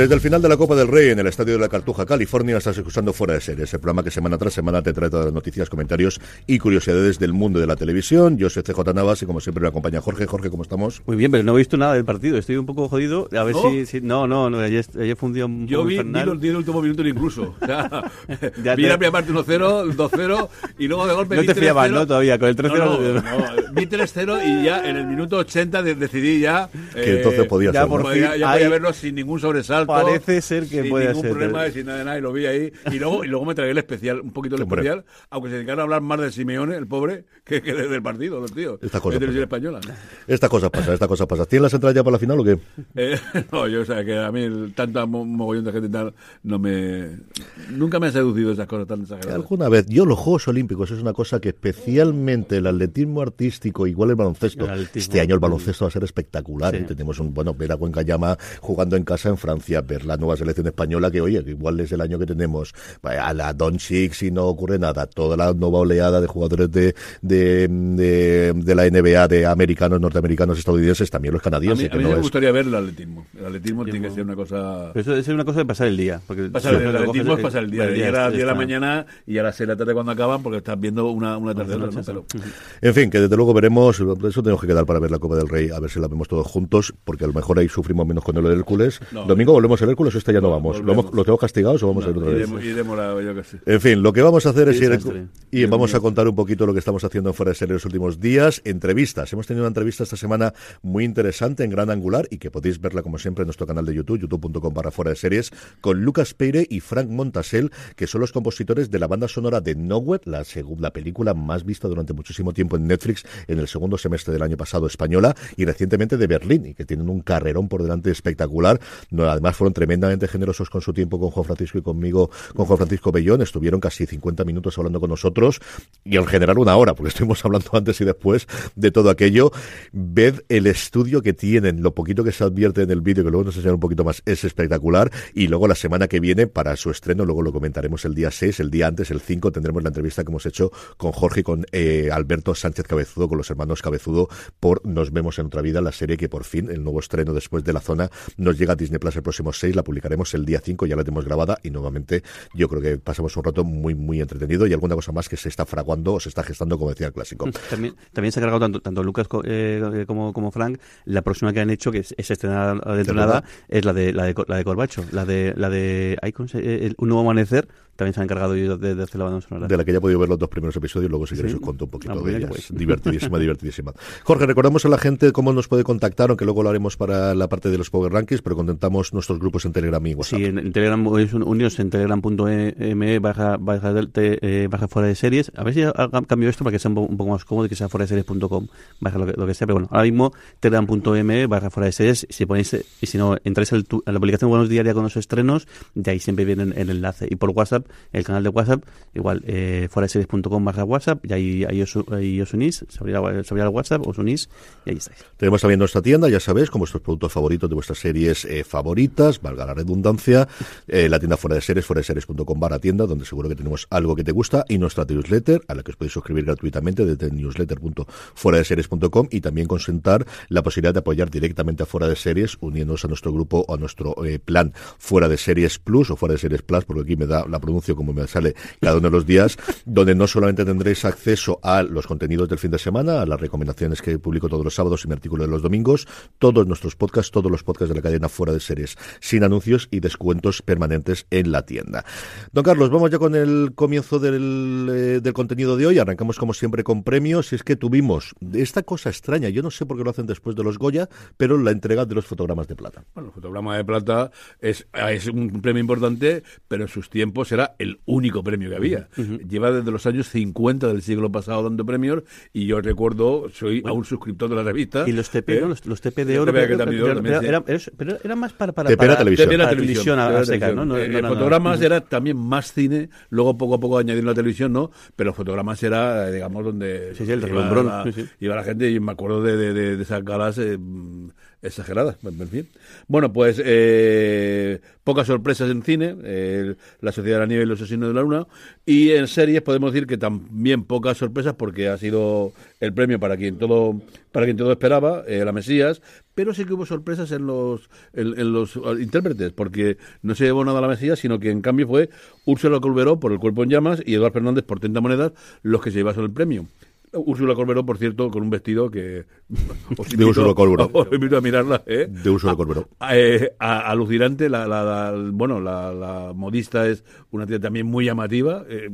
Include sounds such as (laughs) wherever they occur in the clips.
Desde el final de la Copa del Rey en el Estadio de la Cartuja, California, estás escuchando Fuera de Series, el programa que semana tras semana te trae todas las noticias, comentarios y curiosidades del mundo de la televisión. Yo soy CJ Navas y como siempre me acompaña Jorge. Jorge, ¿cómo estamos? Muy bien, pero no he visto nada del partido, estoy un poco jodido. A ver ¿No? si, si- No, no, no, ayer, ayer fue un día un Yo poco vi, vi infernal. los 10 últimos minutos incluso. (laughs) O sea, Ya vi te- la primera parte 1-0, 2-0 y luego de golpe No vi te fiabas, 3-0. ¿no? Todavía, con el 3-0 No, no- vi 3-0 y ya en el minuto 80 de- decidí ya... Que entonces podía ya ser, por ¿no? fin ya, ya hay- podía verlo sin ningún sobresalto. Parece ser que sin puede ningún ser. problema y sin nada de nada y lo vi ahí. Y luego, y luego me tragué el especial, un poquito el Hombre. especial, aunque se dedicaron a hablar más de Simeone, el pobre, que, que del partido, los tíos. Esta cosa de pasa. española. Estas cosas pasan, estas cosas pasan. ¿Tienes las entradas ya para la final o qué? Eh, (laughs) no, yo, o sea, que a mí el, tanta mo- mogollón de gente y tal, no me. Nunca me han seducido esas cosas tan exageradas. Alguna vez, yo los Juegos Olímpicos es una cosa que especialmente el atletismo artístico, igual el baloncesto, El este año el baloncesto va a ser espectacular. Sí. ¿eh? Tenemos un, bueno, ver a Cuenca Llama jugando en casa en Francia, ver la nueva selección española que, oye, que igual es el año que tenemos a la Doncic si no ocurre nada, toda la nueva oleada de jugadores de, de, de, de la NBA, de americanos, norteamericanos, estadounidenses, también los A canadienses. mí, a mí no me es- gustaría ver el atletismo. El atletismo tiene que ser una cosa. Pero eso es una cosa de pasar el día. Porque Pasar el, atletismo es pasar el día. llegar a las 10 de la mañana y a las 6 de la tarde cuando acaban porque estás viendo una, una tarde ¿no? Pero- En fin, que desde luego veremos, eso tenemos que quedar para ver la Copa del Rey, a ver si la vemos todos juntos, porque a lo mejor ahí sufrimos menos con el Hércules. No. Domingo volvemos al Hércules o este ya no, vamos. ¿Lo, hemos- ¿Lo tenemos castigados o vamos a ir otra vez? iremos, iremos la- yo sé. En fin, lo que vamos a hacer es ir desastre. y vamos a contar un poquito lo que estamos haciendo en Fuera de Series los últimos días. Entrevistas. Hemos tenido una entrevista esta semana muy interesante en Gran Angular y que podéis verla como siempre en nuestro canal de YouTube, youtube.com barra Fuera de Series, con Lucas Peire y Frank Montasel, que son los compositores de la banda sonora de Nowhere, la, segu- la película más vista durante muchísimo tiempo en Netflix en el segundo semestre del año pasado española y recientemente de Berlín y que tienen un carrerón por delante espectacular. No, además fueron tremendamente generosos con su tiempo con Juan Francisco y conmigo, con Juan Francisco Bellón. Estuvieron casi 50 minutos hablando con nosotros y en general una hora, porque (laughs) estuvimos hablando antes y después de todo aquello. Ved el estudio que tienen, lo poquito que se advierte en el vídeo, que luego nos enseñan un poquito más, es espectacular. Y luego la semana que viene, para su estreno, luego lo comentaremos el día 6, el día antes, el 5, tendremos la entrevista que hemos hecho con Jorge y con eh, Alberto Sánchez Cabezudo, con los hermanos Cabezudo, por Nos vemos en otra vida, la serie que por fin, el nuevo estreno después de la zona, nos llega a Disney Plus el próximo 6, la publicaremos el día 5, ya la tenemos grabada y nuevamente yo creo que pasamos un rato muy, muy entretenido y alguna cosa más que se está fraguando o se está gestando, como decía el clásico. También, también se ha cargado tanto, tanto Lucas co- eh, como, como Frank. La próxima que han hecho, que es, es estrenada dentro de nada, es la de la de, la de Corbacho. La de, la de ay, ¿cómo se- eh, el- Un nuevo amanecer. También se han encargado ellos de, de hacer la banda sonora. De la que ya he podido ver los dos primeros episodios, luego si queréis Sí. os cuento un poquito Ah, de pues. Divertidísima, (laughs) divertidísima. Jorge, recordamos a la gente cómo nos puede contactar, aunque luego lo haremos para la parte de los Power Rankings, pero contentamos nuestros grupos en Telegram y WhatsApp. Sí, en, en Telegram, es un- unidos en telegram.me barra, del- te- eh, barra fuera de series. A ver si cambio esto para que sea un, po- un poco más cómodo y que sea fuera de series.com barra lo que, lo que sea. Pero bueno, ahora mismo telegram.me barra fuera de series. Si ponéis, y si no, entráis a la publicación Buenos Diaria con los estrenos, de ahí siempre viene el enlace. Y por WhatsApp, el canal de WhatsApp, igual, eh, fuera de series.com barra WhatsApp, y ahí, ahí, os, ahí os unís, se abrirá, se el WhatsApp, os unís y ahí estáis. Tenemos también nuestra tienda, ya sabéis, con vuestros productos favoritos de vuestras series eh, favoritas, valga la redundancia, eh, la tienda fuera de series, fuera de series.com barra tienda, donde seguro que tenemos algo que te gusta, y nuestra newsletter, a la que os podéis suscribir gratuitamente desde newsletter.fueradeseries.com y también consentar la posibilidad de apoyar directamente a Fuera de Series, uniéndonos a nuestro grupo o a nuestro eh, plan Fuera de Series Plus o Fuera de Series Plus, porque aquí me da la pronuncio como me sale cada uno de los días, donde no solamente tendréis acceso a los contenidos del fin de semana, a las recomendaciones que publico todos los sábados y mi artículo de los domingos, todos nuestros podcasts, todos los podcasts de la cadena Fuera de Series, sin anuncios y descuentos permanentes en la tienda. Don Carlos, vamos ya con el comienzo del, eh, del contenido de hoy. Arrancamos como siempre con premios. Y es que tuvimos esta cosa extraña, yo no sé por qué lo hacen después de los Goya, pero la entrega de los fotogramas de plata. Bueno, el fotograma de plata es, es un premio importante, pero en sus tiempos era el único premio que había. Lleva desde los años 50 del siglo pasado dando premios y yo recuerdo, soy aún suscriptor de la revista. Y los TP, ¿eh? ¿no? Los, los TP de Los oro. Pero, era, era- pero era más para, para, TP era para- televisión. También la para televisión, la televisión. ¿no? No- Eh, no era nada. fotogramas era también más cine, luego poco a poco añadieron la televisión, ¿no? Pero fotogramas era, eh, digamos, donde Sí, sí, el iba, la, sí, sí. iba la gente y me acuerdo de, de, de- de esas galas eh, exageradas. En fin. Bueno, pues eh, pocas sorpresas en cine, eh, La Sociedad de la Nieve y los Asesinos de la Luna, y en series podemos decir que también pocas sorpresas porque ha sido el premio para quien todo para quien todo esperaba, eh, La Mesías, pero sí que hubo sorpresas en los en, los eh, intérpretes, porque no se llevó nada La Mesías, sino que en cambio fue Úrsula Colberó por El Cuerpo en Llamas y Eduardo Fernández por 30 monedas los que se llevaron el premio. Úrsula Colberó, por cierto, con un vestido que os (laughs) De Úrsula Colberó. (laughs) os invito a mirarla, ¿eh? De Úrsula Colberó. Eh, alucinante, la, la- la- bueno, la, la modista es una tía también muy llamativa. eh,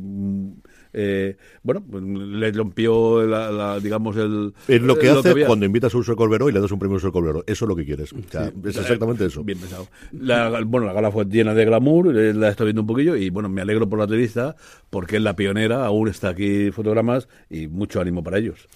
eh, bueno, pues, le rompió, la, la- digamos, el. Es lo que eh, hace cuando invitas a Uso Colberó y le das un premio a Uso Colberó. Eso es lo que quieres. O sea, es exactamente eso. Bien pensado. La, bueno, la gala fue llena de glamour, eh, la he estado viendo un poquillo y bueno, me alegro por la entrevista porque es la pionera, aún está aquí fotogramas y mucho ánimo para ellos.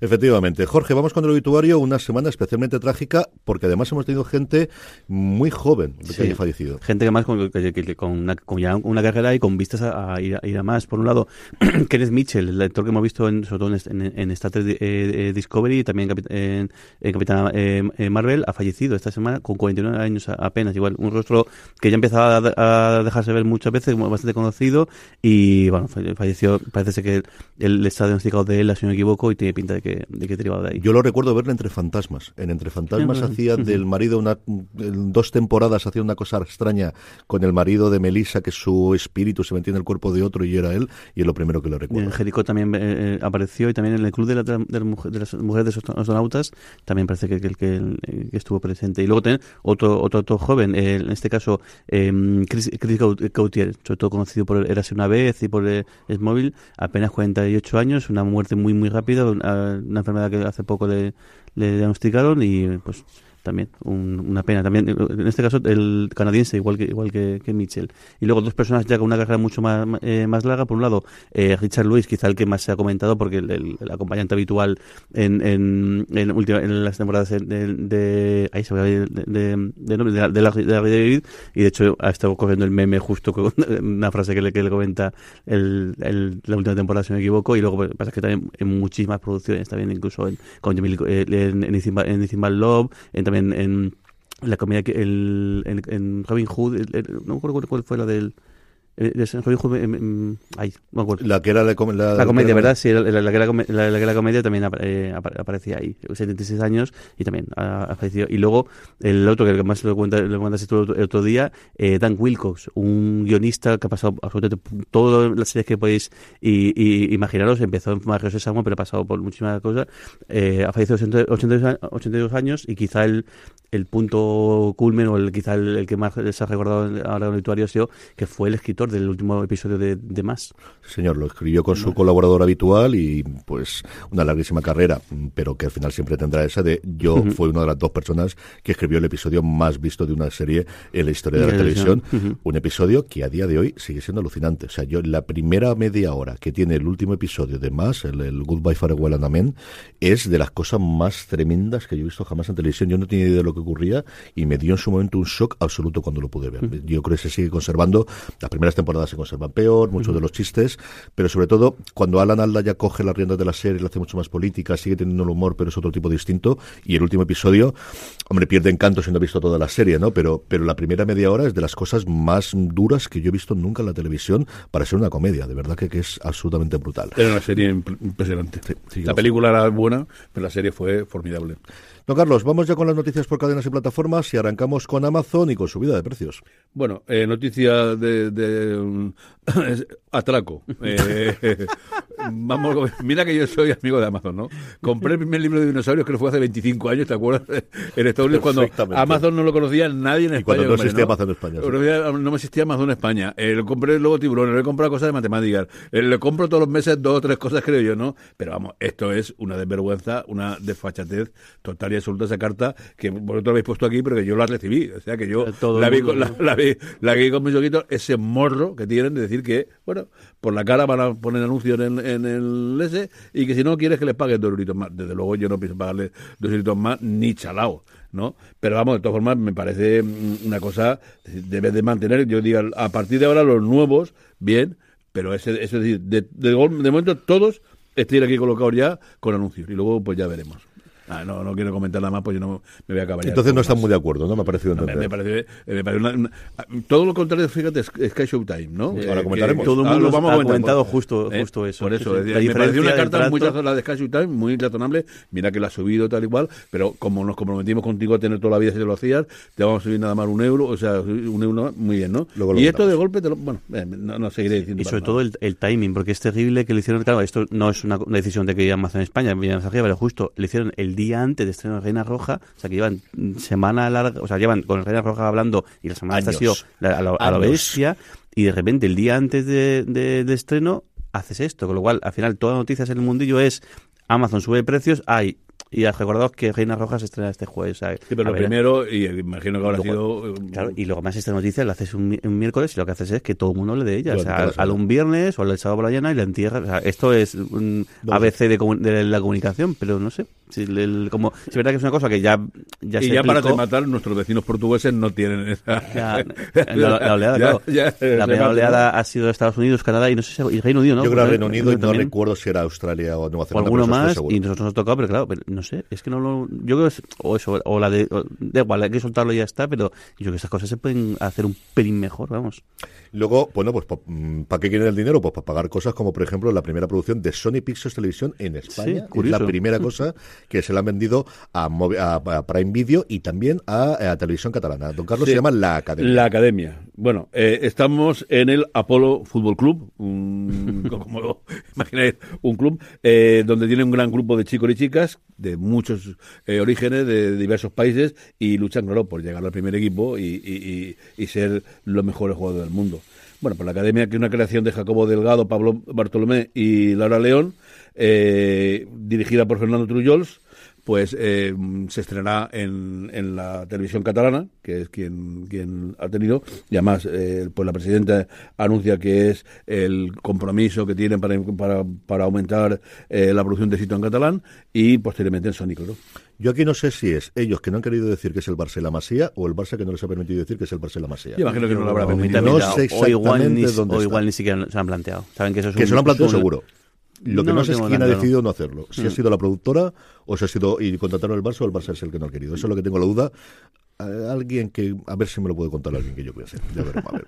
Efectivamente. Jorge, vamos con el obituario. Una semana especialmente trágica porque además hemos tenido gente muy joven que Sí. haya fallecido. Gente que más con, que- que- con una, con ya una carrera y con vistas a, a ir, a ir a más. Por un lado, (clears throat) Kenneth Mitchell, el actor que hemos visto en, sobre todo en, en, en Star Trek eh, eh, Discovery y también en, Capit- en, en Capitana eh, Marvel, ha fallecido esta semana con 49 años apenas. Igual, un rostro que ya empezaba a, a dejarse ver muchas veces, bastante conocido y bueno, falle- falleció. Parece ser que él está diagnosticado de él, si no me equivoco, y tiene pinta de que, de que derivado de ahí. Yo lo recuerdo verle entre fantasmas. En Entre Fantasmas Sí, hacía del marido una dos temporadas hacía una cosa extraña con el marido de Melissa que su espíritu se metía en el cuerpo de otro y era él y lo primero que lo en recuerdo. Jericó también eh, eh, apareció y también en el club de, la- de las mujer- de las mujeres de los astronautas también parece que, que, que- que estuvo presente. Y luego también otro otro, otro joven, eh, en este caso eh, Chris, Chris Gaut- Gautier, sobre todo conocido por Érase una vez y por eh, Smóvil, apenas 48 años, una muerte muy muy rápida, una, una enfermedad que hace poco le, le diagnosticaron y pues también un- una pena. También en este caso el canadiense igual que igual que, que Mitchell. Y luego dos personas ya con una carrera mucho más eh, más larga. Por un lado eh, Richard Lewis quizá el que más se ha comentado porque el, acompañante habitual en en, en, última- en las temporadas de, de, ahí se va a de, de, de, la, de y de hecho ha estado corriendo el meme justo con (laughs) una frase que le, que le comenta el, el- la última temporada si no me equivoco. Y luego pues, pasa que también en muchísimas producciones también incluso en, con Jamie Lee- eh, en, en, en Love en, en la comedia que el, en, Robin Hood no me acuerdo cuál fue la del eh, em, em, La que era la, com- la- la comedia, ¿verdad? Sí, la, que era comedia también eh, apa- aparecía ahí. 76 años y también ha, ha fallecido. Y luego el otro que más lo cuenta, lo cuentas tú el otro, el día, eh, Dan Wilcox, un guionista que ha pasado absolutamente todas las series que podéis y, y imaginaros. Empezó en Mario Sésamo, pero ha pasado por muchísimas cosas. Eh, ha fallecido a 82 a- 82 años y quizá el, el punto culmen o el, quizá el, que más se ha recordado ahora en el ha sido que fue el escritor del último episodio de, de Más. Señor, lo escribió con su colaborador habitual y pues una larguísima carrera, pero que al final siempre tendrá esa de yo fue una de las dos personas que escribió el episodio más visto de una serie en la historia de la televisión. Un episodio que a día de hoy sigue siendo alucinante. O sea, yo la primera media hora que tiene el último episodio de Más, el, el Goodbye Farewell and Amen, es de las cosas más tremendas que yo he visto jamás en televisión. Yo no tenía idea de lo que ocurría y me dio en su momento un shock absoluto cuando lo pude ver. Yo creo que se sigue conservando. Las primeras temporadas se conservan peor, muchos de los chistes, pero sobre todo cuando Alan Alda ya coge las riendas de la serie, lo hace mucho más política, sigue teniendo el humor, pero es otro tipo distinto. Y el último episodio, hombre, pierde encanto siendo visto toda la serie, ¿no? Pero, pero la primera media hora es de las cosas más duras que yo he visto nunca en la televisión para ser una comedia. De verdad que, que es absolutamente brutal. Era una serie impresionante. la película era buena, pero la serie fue formidable. Don Carlos, vamos ya con las noticias por cadenas y plataformas y arrancamos con Amazon y con subida de precios. Bueno, eh, noticia de, de (coughs) atraco. Eh, (laughs) vamos, mira que yo soy amigo de Amazon, ¿no? Compré el primer libro de dinosaurios que lo fue hace 25 años, ¿te acuerdas? (laughs) En Estados Unidos cuando Amazon no lo conocía nadie en España. cuando no existía Amazon en España. No me existía Amazon en España. Eh, lo compré luego tiburones, le he comprado cosas de matemáticas. Eh, le compro todos los meses dos o tres cosas, creo yo, ¿no? Pero vamos, esto es una desvergüenza, una desfachatez total y absoluta esa carta que vosotros habéis puesto aquí, pero que yo la recibí. O sea, que yo la vi, con, la, vi, la vi con mis ojitos, ese morro que tienen de decir que, bueno, por la cara van a poner anuncios en, en el S y que si no quieres que les paguen dos euritos más. Desde luego yo no pienso pagarle dos euritos más ni chalao. ¿no? Pero vamos, de todas formas, me parece mm, una cosa, debes de mantener, yo digo, a partir de ahora los nuevos, bien, pero ese, es decir, de, de, de momento todos estén aquí colocados ya con anuncios y luego pues ya veremos. Ah, no, no quiero comentar nada más, pues yo no me voy a acabar. Entonces no están muy de acuerdo, ¿no? Me ha parecido no, me, parece, me parece una, todo lo contrario, fíjate, es Sky Showtime, ¿no? Sí, ahora comentaremos. Todo el mundo ah, lo vamos ha comentado justo, ¿eh? justo eso. Por eso, sí, sí. me pareció una carta muy la de Sky Showtime, muy razonable. Mira que la ha subido tal y cual, pero como nos comprometimos contigo a tener toda la vida si te lo hacías, te vamos a subir nada más un euro, o sea, un euro muy bien, ¿no? y esto de golpe, te lo, bueno, eh, no, no, seguiré diciendo. Y sobre todo el, el, timing, porque es terrible que lo hicieron, claro, esto no es una, una decisión de que Amazon en España, pero justo le hicieron el día antes de estrenar Reina Roja, o sea que llevan semana larga, o sea, llevan con Reina Roja hablando y la semana ha sido a, la bestia y de repente el día antes de, de, estreno haces esto, con lo cual al final todas las noticias en el mundillo es Amazon sube precios, hay y recordados que Reina Roja se estrena este jueves. sí, pero lo primero, y imagino que habrá sido. Claro, y luego más esta noticia la haces un, miércoles y lo que haces es que todo el mundo le de ella. o sea, al, un viernes o al sábado por la mañana y la entierra. O sea, esto es un ABC de, de, la comunicación, pero no sé. Si como, es verdad que es una cosa que ya, ya y ya para matar, nuestros vecinos portugueses no tienen esa. (laughs) la, oleada, claro. la primera oleada ha sido Estados Unidos, Canadá y no sé si y Reino Unido, ¿no? Yo creo Reino Unido y no recuerdo si era Australia o Nueva Zelanda. O alguno más y nosotros nos ha tocado, pero claro, no sé, es que no lo. Yo creo que es, o eso, o la de. da igual, hay que soltarlo y ya está, pero yo creo que esas cosas se pueden hacer un pelín mejor, vamos. Luego, bueno, pues mm, ¿para qué quieren el dinero? Pues para pagar cosas como, por ejemplo, la primera producción de Sony Pictures Televisión en España. Sí, es la primera (laughs) cosa que se la han vendido a, a, Prime Video y también a, Televisión Catalana. Don Carlos se llama La Academia. La Academia. Bueno, eh, estamos en el Apolo Fútbol Club, un, (laughs) como imagináis, un club eh, donde tiene un gran grupo de chicos y chicas de muchos eh, orígenes, de, diversos países, y luchan, claro, por llegar al primer equipo y, y, ser los mejores jugadores del mundo. Bueno, pues la academia, que es una creación de Jacobo Delgado, Pablo Bartolomé y Laura León, eh, dirigida por Fernando Trullols, pues eh, se estrenará en, en, la televisión catalana, que es quien, quien ha tenido, y además eh, pues la presidenta anuncia que es el compromiso que tienen para, para, para aumentar eh, la producción de sitio en catalán y posteriormente en Sónico. ¿no? Yo aquí no sé si es ellos que no han querido decir que es el Barça la Masía o el Barça que no les ha permitido decir que es el Barça la Masía. Yo imagino que no lo habrá permitido. No sé exactamente o igual ni, dónde o igual ni siquiera se han planteado. Saben que eso es que un, se lo han planteado seguro. Lo que no, No, sé es quién ha decidido no hacerlo. Si ha Mm. sido la productora o si ha sido y contrataron el Barça o el Barça es el que no ha querido. Eso es lo que tengo la duda. A alguien que, a ver si me lo puede contar alguien que yo voy a ser. Ya veremos, a ver.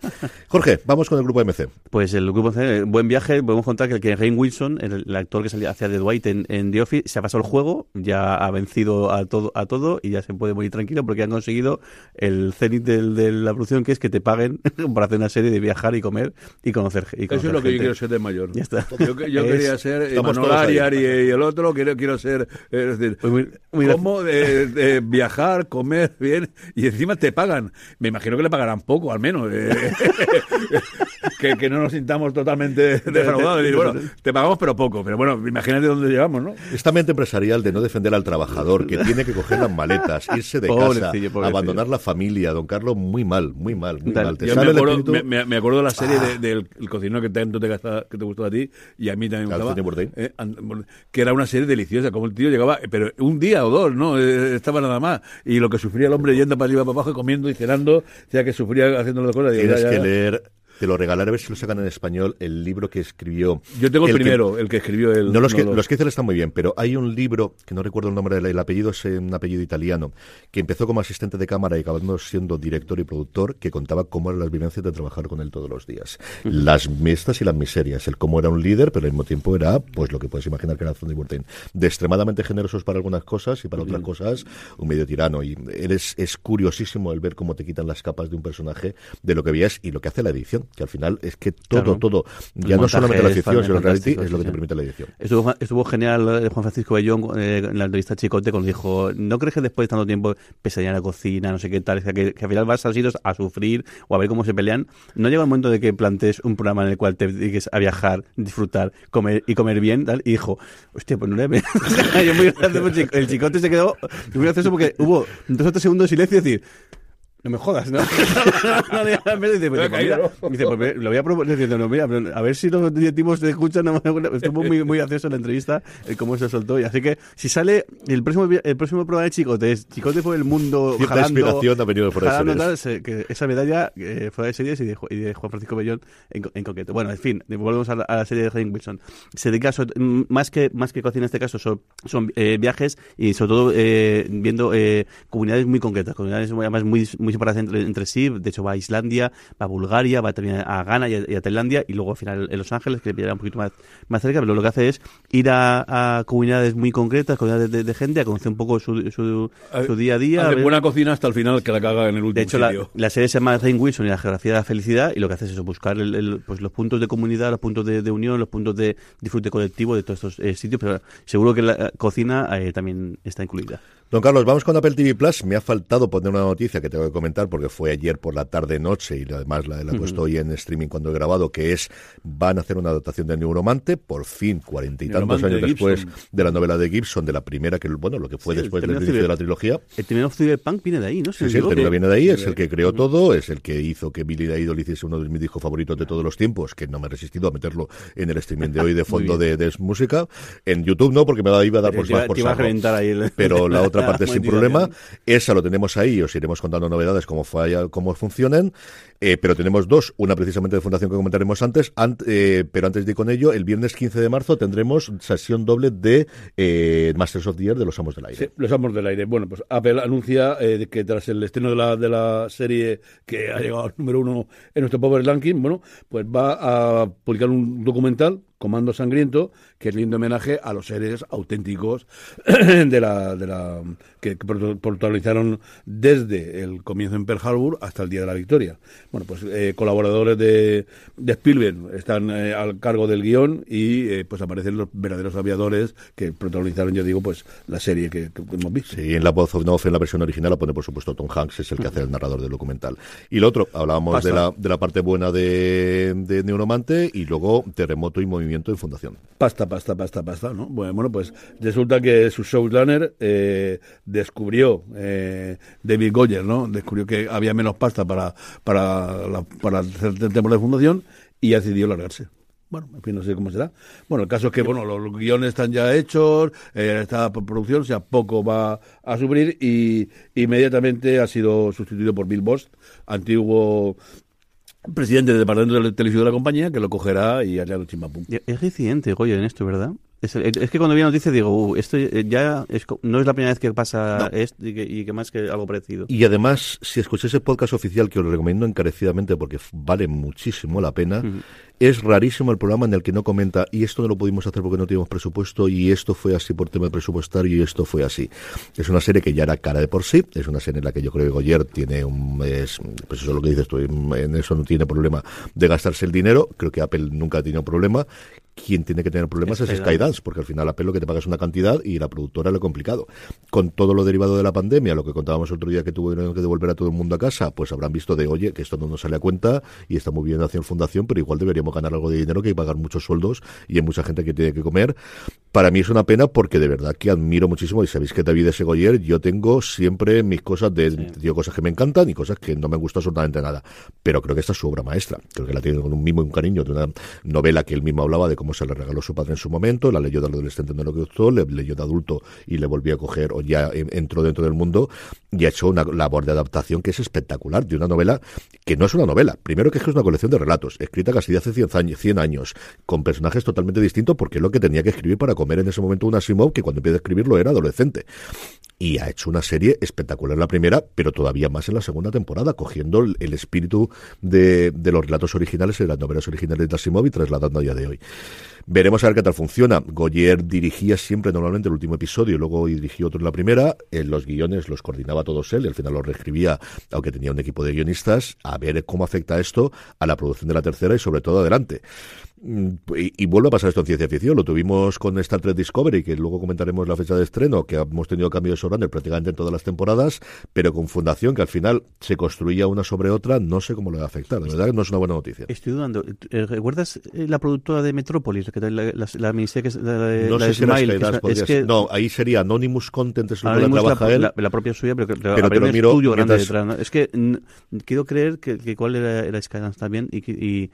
Jorge, vamos con el grupo MC. Pues el grupo MC, buen viaje, podemos contar que el que Rain Wilson, el, el actor que salía hacia de Dwight en, en, The Office, se ha pasado el juego, ya ha vencido a todo, a todo y ya se puede morir tranquilo porque han conseguido el cenit de la producción que es que te paguen (laughs) para hacer una serie de viajar y comer y conocer, y conocer Eso es lo que yo quiero ser de mayor. Ya está. Yo, yo (laughs) Es- quería ser Estamos Manuel. Arias y, y el otro, quiero, quiero ser, eh, es decir, muy- muy cómo de, de viajar, comer bien y encima te pagan. Me imagino que le pagarán poco, al menos. (laughs) eh, que, que no nos sintamos totalmente (laughs) defraudados. Bueno, te pagamos pero poco, pero bueno, imagínate dónde llegamos, ¿no? Esta mente empresarial de no defender al trabajador, que (laughs) tiene que coger las maletas, irse de casa, Pobrecillo, abandonar la familia, don Carlos, muy mal, muy mal, muy Dale, mal. ¿Te Yo sale me acuerdo, espíritu? me, me- me acuerdo de la serie de- del el cocinero que tanto te, que te gustó a ti y a mí también me gustaba, eh, que era una serie deliciosa, como el tío llegaba, pero un día o dos, ¿no? Eh, estaba nada más. Y lo que sufría el hombre yendo para arriba, para abajo, y comiendo y cenando, decía que sufría haciendo las cosas. Tienes ya, ya, que ya. leer, te lo regalaré a ver si lo sacan en español, el libro que escribió. Yo tengo el, primero, el que escribió el... No, los que, no, los que hice están muy bien, pero hay un libro, que no recuerdo el nombre, del el apellido es un apellido italiano, que empezó como asistente de cámara y acabando siendo director y productor, que contaba cómo eran las vivencias de trabajar con él todos los días. Las mistas y las miserias, el cómo era un líder, pero al mismo tiempo era, pues lo que puedes imaginar que era Anthony Bourdain, de extremadamente generosos para algunas cosas y para otras cosas un medio tirano. Y eres, es curiosísimo el ver cómo te quitan las capas de un personaje de lo que veías y lo que hace la edición, que al final es que todo, Claro. todo, ya no solamente la ficción, sino el reality, es lo que sí, te permite la edición. Estuvo, estuvo genial eh, Juan Francisco Bellón eh, en la entrevista a Chicote cuando dijo, ¿no crees que después de tanto tiempo pesadilla la cocina, no sé qué tal, que, que al final vas a sitios a sufrir o a ver cómo se pelean? ¿No llega el momento de que plantees un programa en el cual te dediques a viajar, disfrutar, comer y comer bien? Tal? Y dijo, hostia, pues no le... (laughs) Yo muy gracioso, el chico- el Chicote se quedó muy gracioso porque hubo dos o tres segundos de silencio y decir... No me jodas, ¿no? (laughs) No, dice, pues, Me pues, mira, dice, pues me- lo voy a proponer diciendo, mira, a ver si los directivos te escuchan. no (laughs) me- Estuvo muy, muy gracioso la entrevista, eh, cómo se soltó. Y así que, si sale el próximo el próximo programa de Chicote, es Chicote por el mundo Cierta jalando, inspiración ha venido de jalando tal, se- que esa medalla eh, fuera de series y de, y de Juan Francisco Bellón en, en concreto. Bueno, en fin, volvemos a la, a la serie de Rain Wilson. Se dedica, so- mm, más que más que cocina en este caso, son, son eh, viajes y sobre todo eh, viendo eh, comunidades muy concretas, comunidades además muy, muy separadas entre, entre sí. De hecho, va a Islandia, va a Bulgaria, va también a Ghana y a, y a Tailandia y luego al final en Los Ángeles, que le pillará un poquito más, más cerca, pero lo que hace es ir a, a comunidades muy concretas, comunidades de, de gente, a conocer un poco su, su, su día a día. ver- buena cocina hasta el final que la caga en el último de hecho, la, sitio. la serie se llama Rain Wilson y la geografía de la felicidad y lo que hace es eso, buscar el- el- pues los puntos de comunidad, los puntos de, de unión, los puntos de disfrute colectivo de todos estos eh, sitios, pero seguro que la eh, cocina eh, también está incluida. Don Carlos, vamos con Apple TV Plus. Me ha faltado poner una noticia que tengo que comentar porque fue ayer por la tarde noche y además la, la he puesto hoy en streaming cuando he grabado, que es van a hacer una adaptación de Neuromante, por fin, cuarenta y tantos años de después de la novela de Gibson, de la primera que bueno, lo que fue Sí, después del término inicio de la trilogía. El terminal of Cyberpunk viene de ahí, ¿no? Si Sí, sí, el término viene de ahí, es el que creó todo, es el que hizo que Billy Idol hiciese uno de mis discos favoritos de todos los tiempos, que no me he resistido a meterlo en el streaming de hoy de (laughs) fondo de, de música. En YouTube no, porque me iba a dar por, Te iba- por te iba a ahí el- Pero la otra (laughs) parte sin problema. Esa lo tenemos ahí, os iremos contando novedades, cómo, falla, cómo funcionan. Eh, pero tenemos dos, una precisamente de Fundación que comentaremos antes, ant- eh, pero antes de ir con ello, el viernes 15 de marzo tendremos sesión doble de eh, Masters of the Air de los Amos del Aire. Los amos del aire. Bueno, pues Apple anuncia eh, que tras el estreno de la, de la serie que ha llegado al número uno en nuestro Power Ranking, bueno, pues va a publicar un documental, Comando Sangriento, que es lindo homenaje a los seres auténticos (clears throat) de la, de la que, protagonizaron desde el comienzo en Pearl Harbor hasta el día de la victoria. Bueno, pues eh, colaboradores de, de Spielberg están eh, al cargo del guion y eh, pues aparecen los verdaderos aviadores que protagonizaron, yo digo, pues la serie que, que hemos visto. Sí, en la voz of North, en la versión original, la pone por supuesto Tom Hanks, es el que hace el narrador del documental. Y lo otro, hablábamos de la, de la parte buena de, de Neuromante y luego Terremoto y Movimiento en Fundación. Pasta, pasta, pasta, pasta, ¿no? Bueno, pues resulta que su showrunner eh, descubrió, eh, David Goyer, ¿no? Descubrió que había menos pasta para, para, para hacer temporada de fundación y decidió largarse. Bueno, en fin, no sé cómo será. Bueno, el caso es que, bueno, los, guiones están ya hechos, eh, por producción, o sea, poco va a sufrir y inmediatamente ha sido sustituido por Bill Bost, antiguo presidente del departamento de televisión de la compañía, que lo cogerá y hará un chimpapum. Y Es reincidente, Goyo, en esto, ¿verdad? Es, es que cuando vi la noticia digo, uh, esto ya es, no es la primera vez que pasa No. esto y que, y que más que algo parecido. Y además, si escucháis el podcast oficial, que os lo recomiendo encarecidamente porque vale muchísimo la pena, es rarísimo el programa en el que no comenta, y esto no lo pudimos hacer porque no teníamos presupuesto, y esto fue así por tema presupuestario, y esto fue así. Es una serie que ya era cara de por sí, es una serie en la que yo creo que Goyer tiene un... Es, pues eso es lo que dices tú, en eso no tiene problema de gastarse el dinero, creo que Apple nunca ha tenido problema. Quien tiene que tener problemas es, Skydance. Skydance, porque al final Apple lo que te paga es una cantidad y la productora lo complicado. Con todo lo derivado de la pandemia, lo que contábamos otro día que tuvieron que devolver a todo el mundo a casa, pues habrán visto de, oye, que esto no nos sale a cuenta y está muy bien hacer fundación, pero igual deberíamos ganar algo de dinero que hay que pagar muchos sueldos y hay mucha gente que tiene que comer. Para mí es una pena porque de verdad que admiro muchísimo y sabéis que David Segoyer, yo tengo siempre mis cosas de, digo, cosas que me encantan y cosas que no me gusta absolutamente nada. Pero creo que esta es su obra maestra. Creo que la tiene con un mimo y un cariño de una novela que él mismo hablaba de cómo se le regaló su padre en su momento, la leyó de adolescente, no lo que gustó, le leyó de adulto y le volvió a coger o ya en- entró dentro del mundo y ha hecho una labor de adaptación que es espectacular de una novela que no es una novela. Primero que es que es una colección de relatos, escrita casi de hace 100 años, 100 años, con personajes totalmente distintos porque es lo que tenía que escribir para comer en ese momento un Asimov que cuando empieza a escribirlo era adolescente y ha hecho una serie espectacular la primera, pero todavía más en la segunda temporada, cogiendo el, espíritu de, de los relatos originales y de las novelas originales de Asimov y trasladando a día de hoy. Veremos a ver qué tal funciona. Goyer dirigía siempre normalmente el último episodio luego dirigió otro en la primera. En los guiones los coordinaba todos él y al final los reescribía, aunque tenía un equipo de guionistas. A ver cómo afecta esto a la producción de la tercera y sobre todo adelante. Mm, Y, y vuelve a pasar esto en ciencia ficción. Lo tuvimos con Star Trek Discovery, que luego comentaremos la fecha de estreno, que hemos tenido cambios de showrunner prácticamente en todas las temporadas, pero con Fundación, que al final se construía una sobre otra, no sé cómo le va a afectar. La verdad que no es una buena noticia. Estoy dudando. Eh, ¿Recuerdas eh, la productora de Metrópolis? La, la, la miniserie que es la, de- No la sé si Smile, que es- que. No, ahí sería Anonymous Content, es lo que trabaja la, él. la- propia suya, pero, que- te habría lo un miro estudio grande mientras- detrás. ¿no? Es que quiero creer que, que cuál era, era Skydance también y,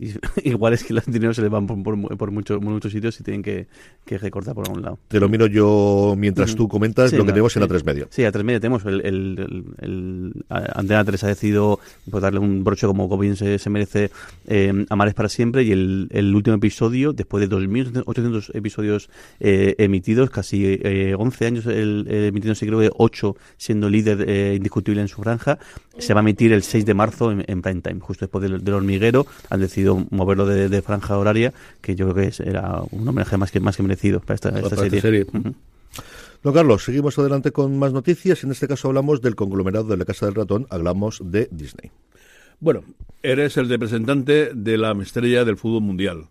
y (laughs) igual es que los dineros se le van por, por, por muchos, muchos sitios y tienen que, que recortar por algún lado. Te lo miro yo mientras tú comentas Sí, lo que no, tenemos en la 3 medio. Sí, a tres media tenemos el, el, el, el- Antena 3 ha decidido pues, darle un broche como, bien se, se merece eh, Amar es para siempre y el, el último episodio, después de 2.800 episodios eh, emitidos, casi eh, 11 años el, el emitiéndose, creo que 8 siendo líder eh, indiscutible en su franja, se va a emitir el 6 de marzo en, en prime time, justo después del, del hormiguero, han decidido moverlo de, de franja horaria, que yo creo que es- era un homenaje más que, más que merecido para esta, esta Para serie. esta serie. Ujú. Don Carlos, seguimos adelante con más noticias. En este caso hablamos del conglomerado de la Casa del Ratón, hablamos de Disney. Bueno, eres el representante de la estrella del fútbol mundial.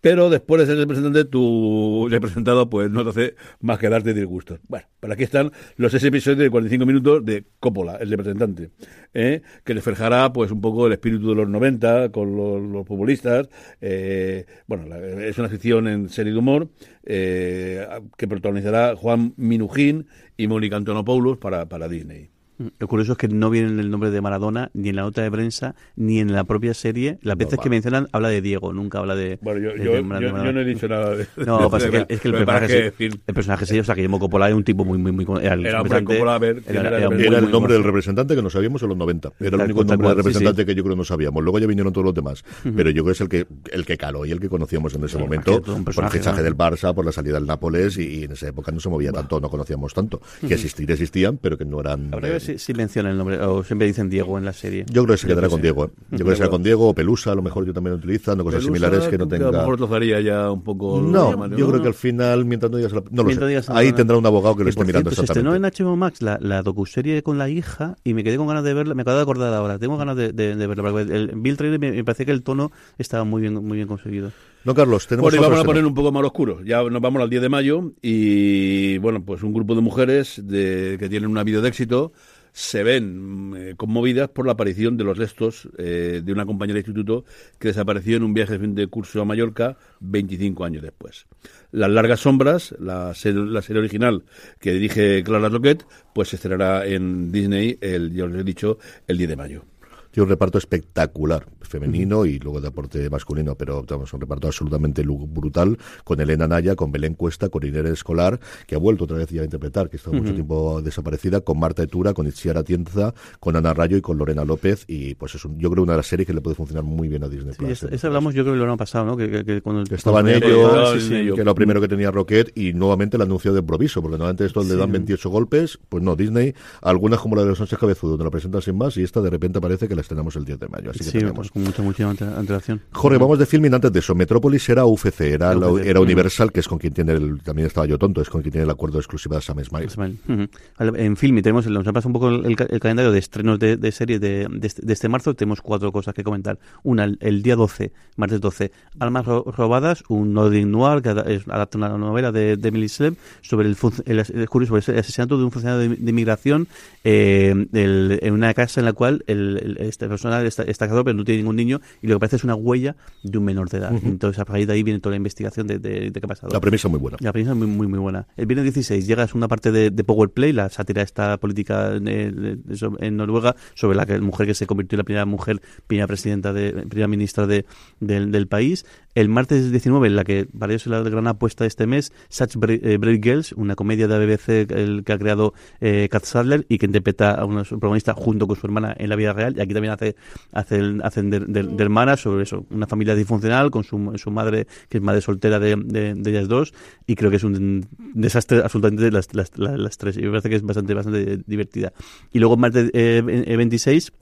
Pero después de ser representante, tu representado pues no te hace más que darte disgustos. Bueno, pues aquí están los seis episodios de 45 minutos de Coppola, el representante, ¿eh? que reflejará pues un poco el espíritu de los 90 con los, futbolistas. eh, bueno, la- es una ficción en serie de humor eh, que protagonizará Juan Minujín y Mónica Antonopoulos para, para Disney. Lo curioso es que no viene el nombre de Maradona ni en la nota de prensa ni en la propia serie. Las veces va. que mencionan habla de Diego, nunca habla de. Bueno, yo, de- yo, de Maradona. yo no he dicho nada de No, de- pasa de- que, es que el personaje, que decir- el personaje sí, o sea, que Guillermo Coppola era un tipo muy, muy, muy. Era, el Era, hombre, representante- Coppola, a ver, ¿quién era el muy, Era el muy nombre del representante que no sabíamos en los 90. Era el único nombre del sí, representante sí. que yo creo que no sabíamos. Luego ya vinieron todos los demás. Pero yo creo que es el que, el que caló y el que conocíamos en ese Sí, momento. Por el personaje, fichaje ¿no? del Barça, por la salida del Nápoles y, y en esa época no se movía tanto, no conocíamos tanto. Que existir existían, pero que no eran... Si, si menciona el nombre, o siempre dicen Diego en la serie. Yo creo que se quedará que con. Diego. ¿eh? Yo creo que será con Diego o Pelusa, a lo mejor yo también lo utilizan, o cosas Pelusa, similares que no que A lo tenga... mejor trozaría ya un poco. No, yo creo que al final, mientras no digas... la- No lo sé. digas Ahí tendrá un abogado que lo esté mirando cierto, se estrenó en exactamente. HBO Max la, la docuserie con la hija y me quedé con ganas de verla. Me acabo de acordar ahora. Tengo ganas de, de, de verla. porque El, vi el trailer me, me parecía que el tono estaba muy bien, muy bien conseguido. No, Carlos, tenemos Bueno, y vamos a poner un poco más oscuro. Ya nos vamos al 10 de mayo y, bueno, pues un grupo de mujeres de, que tienen una vida de éxito se ven mm, eh, conmovidas por la aparición de los restos eh, de una compañera de instituto que desapareció en un viaje de curso a Mallorca 25 años después. Las largas sombras, la serie, original que dirige Clara Roquette, pues se estrenará en Disney, el, ya os he dicho, el 10 de mayo. Tiene un reparto espectacular, femenino y luego de aporte masculino, pero tenemos un reparto absolutamente brutal con Elena Naya, con Belén Cuesta, con Inés Escolar, que ha vuelto otra vez ya a interpretar, que está mucho tiempo desaparecida, con Marta Etura, con Itziara Tienza, con Ana Rayo y con Lorena López. Y pues es un, yo creo una de las series que le puede funcionar muy bien a Disney Plus. Esa, hablamos yo creo que lo han pasado, ¿no? Que, cuando, estaba en ello, que lo primero que tenía Rocket y nuevamente el anuncio de improviso, porque normalmente esto le dan 28 golpes, pues no, Disney, algunas como la de los Sánchez Cabezudo, donde la presentan sin más y esta de repente parece que la estrenamos el 10 de mayo. Así que sí, pues con mucha, mucha antelación. Jorge, vamos de filming antes de eso. Metrópolis era UFC, era, era Universal, que es con quien tiene el, también estaba yo tonto, es con quien tiene el acuerdo de exclusiva de Sam Smile. En filming tenemos, nos ha pasado un poco el, calendario de estrenos de, de series de, este, de, este marzo, tenemos cuatro cosas que comentar. Una, el, día 12, martes 12, Almas robadas, un Nordin Noir que adapta una novela de, de Emily sobre el, el, sobre el asesinato de un funcionario de, inmigración eh, en una casa en la cual el, esta persona está, casado pero no tiene ningún niño y lo que parece es una huella de un menor de edad. Entonces a partir de ahí viene toda la investigación de, de, qué ha pasado. La premisa muy buena. La premisa muy, muy, muy buena. El viernes 16 llega a una parte de, Power Play, la sátira esta política en, Noruega sobre la que, mujer que se convirtió en la primera mujer, primera presidenta, de, primera ministra de, del país. El martes 19, en la que para ellos es la gran apuesta de este mes, Such eh, Brave Girls, una comedia de BBC el, que ha creado eh, Kat Sadler y que interpreta a una protagonista junto con su hermana en la vida real. Y aquí también hace, hace hacen de, de, sobre eso, una familia disfuncional con su, madre, que es madre soltera de, de, ellas dos. Y creo que es un desastre absolutamente las, las, tres. Y me parece que es bastante, bastante divertida. Y luego martes eh, 26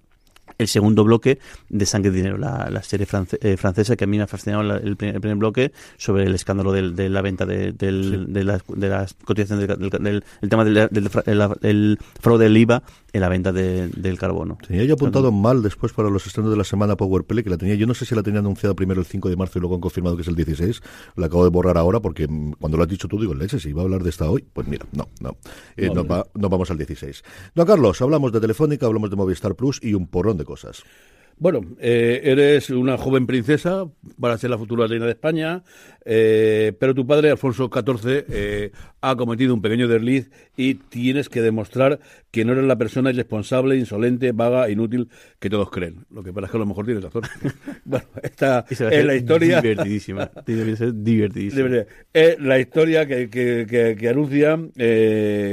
el segundo bloque de Sangre y Dinero, la, serie eh, francesa que a mí me ha fascinado el, primer, bloque sobre el escándalo de la venta de, de, las, de las cotizaciones del, el tema del fraude del IVA en la venta del carbono. Tenía yo apuntado mal después para los estrenos de la semana Powerplay, que la tenía, yo no sé si la tenía anunciada primero el 5 de marzo y luego han confirmado que es el 16, la acabo de borrar ahora porque mm, cuando lo has dicho tú digo, leche, si iba a hablar de esta hoy, pues mira, no, no, eh, no, no vamos al 16. No, Carlos, hablamos de Telefónica, hablamos de Movistar Plus y un porrón de cosas. Bueno, eh, eres una joven princesa para ser la futura reina de España, eh, pero tu padre, Alfonso XIV, eh, ha cometido un pequeño desliz y tienes que demostrar que no eres la persona irresponsable, insolente, vaga, inútil que todos creen. Lo que parece que a lo mejor tienes razón. (laughs) bueno, esta es la historia... Divertidísima. Que ser divertidísima. Es la historia que, que, que, anuncia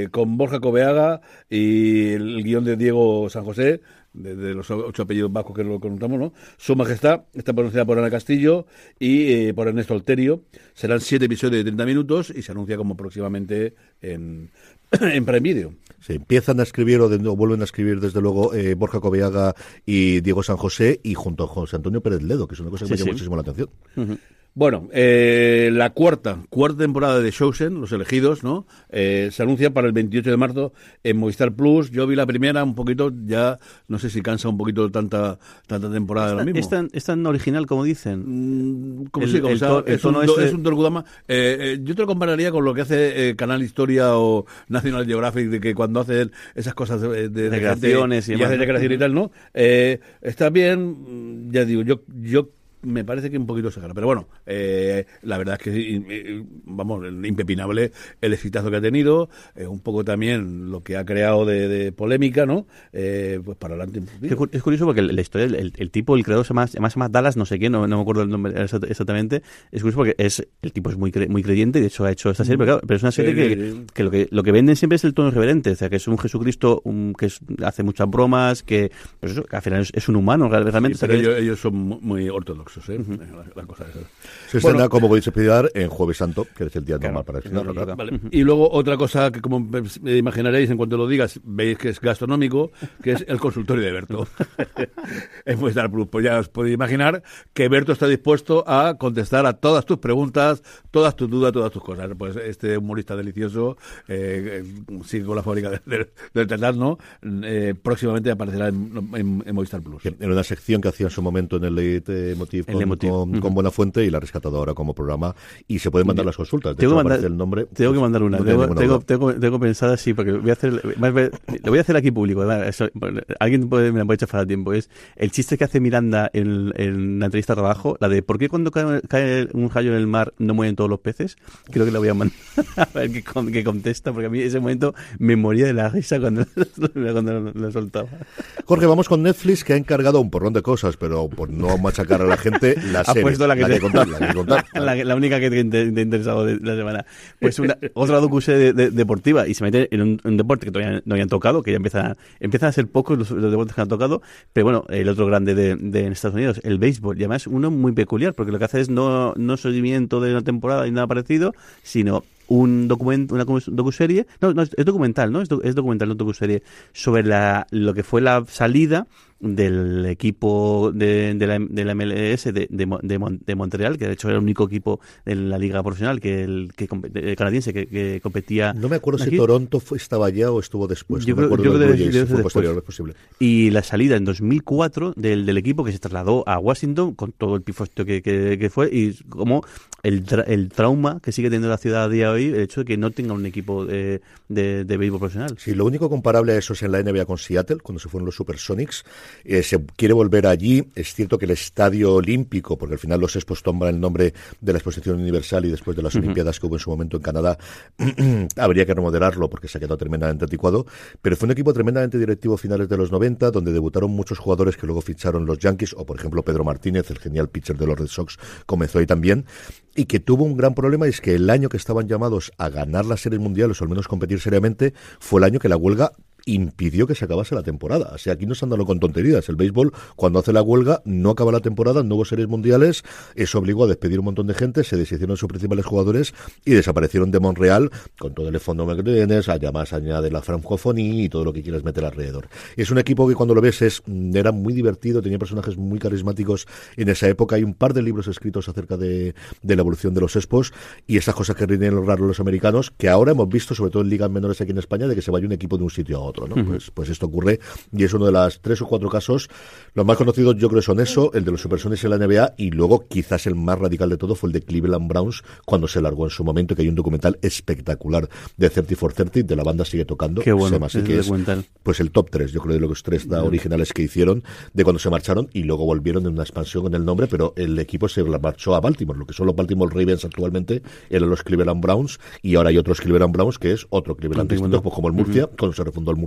con Borja Cobeaga y el guion de Diego San José, de, los ocho apellidos vascos que lo contamos, ¿no? Su Majestad está pronunciada por Ana Castillo y eh, por Ernesto Alterio. Serán siete episodios de 30 minutos y se anuncia como próximamente en, (clears throat) en Prime Video. Se empiezan a escribir o, vuelven a escribir desde luego eh, Borja Cobeaga y Diego San José y junto a José Antonio Pérez Ledo, que es una cosa que me llama muchísimo la atención. Bueno, eh, la cuarta, cuarta temporada de Showsen, Los Elegidos, ¿no? Eh, se anuncia para el 28 de marzo en Movistar Plus. Yo vi la primera un poquito, ya no sé si cansa un poquito tanta tanta temporada de lo mismo. ¿Es tan, ¿Es tan original como dicen? Mm, como sí, como sea, es, un, es, un eh, eh, yo te lo compararía con lo que hace Canal Historia o National Geographic, de que cuando hacen esas cosas de, de, declaraciones y, y, y, y tal, ¿no? está bien, ya digo, yo yo me parece que un poquito se gana. Pero bueno, eh, la verdad es que, vamos, impepinable el exitazo que ha tenido, eh, un poco también lo que ha creado de, polémica, ¿no? Eh, pues para adelante. Es curioso porque la historia, el, tipo, el creador se llama, se llama Dallas, no sé quién, no, me acuerdo el nombre exactamente. Es curioso porque es el tipo es muy muy creyente y de hecho ha hecho esta serie, pero, claro, pero es una serie que, lo que lo que venden siempre es el tono irreverente, o sea, que es un Jesucristo que hace muchas bromas, que, pues eso, al final es, un humano realmente. pero ellos, ellos, son muy ortodoxos. ¿Eh? Se estrena, como podéis explicar, en Jueves Santo, que es el día normal para estrenarlo. Y luego otra cosa que, como me imaginaréis, en cuanto lo digas, veis que es gastronómico, que es el consultorio de Berto. en Movistar Plus. Pues ya os podéis imaginar que Berto está dispuesto a contestar a todas tus preguntas, todas tus dudas, todas tus cosas. Pues este humorista delicioso eh, sigue con la fábrica del de, ¿no? Eh, próximamente aparecerá en, Movistar Plus. En una sección que hacía en su momento en el Late Motive con, con, con Buena Fuente y la ha rescatado ahora como programa y se pueden mandar las consultas. De Tengo hecho, que mandar- el nombre. Tengo que pues, mandar una. no tengo, tengo, tengo, tengo pensada, sí, porque voy a hacer. más Lo voy a hacer aquí público. eso- alguien puede, me la puede echar fuera de tiempo. Es el chiste que hace Miranda en, en la entrevista de trabajo, la de ¿por qué cuando cae, cae un rayo en el mar no mueren todos los peces? Creo que la voy a mandar (laughs) a ver qué, con- qué contesta, porque a mí ese momento me moría de la risa cuando, (laughs) cuando soltaba. Jorge, vamos con Netflix que ha encargado un porrón de cosas, pero por no machacar a la gente, (laughs) la Ha serie. puesto la que, te- contar, la que contar. (laughs) la, la única que te, ha interesado de la semana. Pues una, (laughs) otra docuserie de, de- deportiva y se mete en un, un deporte que todavía no habían tocado, que ya empieza, empiezan a ser pocos los, los deportes que han tocado, pero bueno, el otro grande de, de en Estados Unidos, el béisbol, y además uno muy peculiar, porque lo que hace es no, no seguimiento de una temporada ni nada parecido, sino un documento, una docuserie, no, no, es, documental, ¿no? Es documental, no docuserie, sobre la, lo que fue la salida del equipo de, de la, de la MLS de, de, Mo- de Mon- de Montreal, que de hecho era el único equipo en la liga profesional que el, que eh, canadiense que, que competía. No me acuerdo si. Toronto fue- estaba allá o estuvo después. Yo no creo- yo Jays, fue posterior, posible. Y la salida en 2004 del, del equipo que se trasladó a Washington con todo el pifostio que, que, fue y como el, tra- el trauma que sigue teniendo la ciudad a día de hoy, el hecho de que no tenga un equipo de, de, de béisbol profesional. Sí, lo único comparable a eso es en la NBA con Seattle, cuando se fueron los Supersonics. Eh, se quiere volver allí. Es cierto que el Estadio Olímpico, porque al final los Expos toman el nombre de la Exposición Universal y después de las Olimpiadas que hubo en su momento en Canadá, (clears throat) habría que remodelarlo porque se ha quedado tremendamente anticuado. Pero fue un equipo tremendamente directivo a finales de los 90, donde debutaron muchos jugadores que luego ficharon los Yankees, o por ejemplo Pedro Martínez, el genial pitcher de los Red Sox, comenzó ahí también. Y que tuvo un gran problema, es que el año que estaban llamados a ganar las series mundiales, o al menos competir seriamente, fue el año que la huelga impidió que se acabase la temporada. O sea, aquí no se andando con tonterías. El béisbol, cuando hace la huelga, no acaba la temporada, no hubo series mundiales, eso obligó a despedir un montón de gente, se deshicieron sus principales jugadores y desaparecieron de Monreal con todo el fondo que tienes, además añade la francofonía y todo lo que quieras meter alrededor. Es un equipo que cuando lo ves es, mm, era muy divertido, tenía personajes muy carismáticos en esa época. Hay un par de libros escritos acerca de, de la evolución de los expos y esas cosas que rinden los raros los americanos, que ahora hemos visto, sobre todo en ligas menores aquí en España, de que se vaya un equipo de un sitio a otro. ¿No? pues, pues esto ocurre y es uno de las tres o cuatro casos. Los más conocidos yo creo son eso, el de los Supersonics en la NBA y luego quizás el más radical de todo fue el de Cleveland Browns cuando se largó en su momento, que hay un documental espectacular de 30 for 30, de la banda sigue tocando. Qué bueno, así, que es, pues el top 3, yo creo, de los tres originales que hicieron, de cuando se marcharon y luego volvieron en una expansión con el nombre, pero el equipo se marchó a Baltimore. Lo que son los Baltimore Ravens actualmente eran los Cleveland Browns y ahora hay otros Cleveland Browns que es otro Cleveland distinto, pues como el Murcia, cuando se refundó el Murcia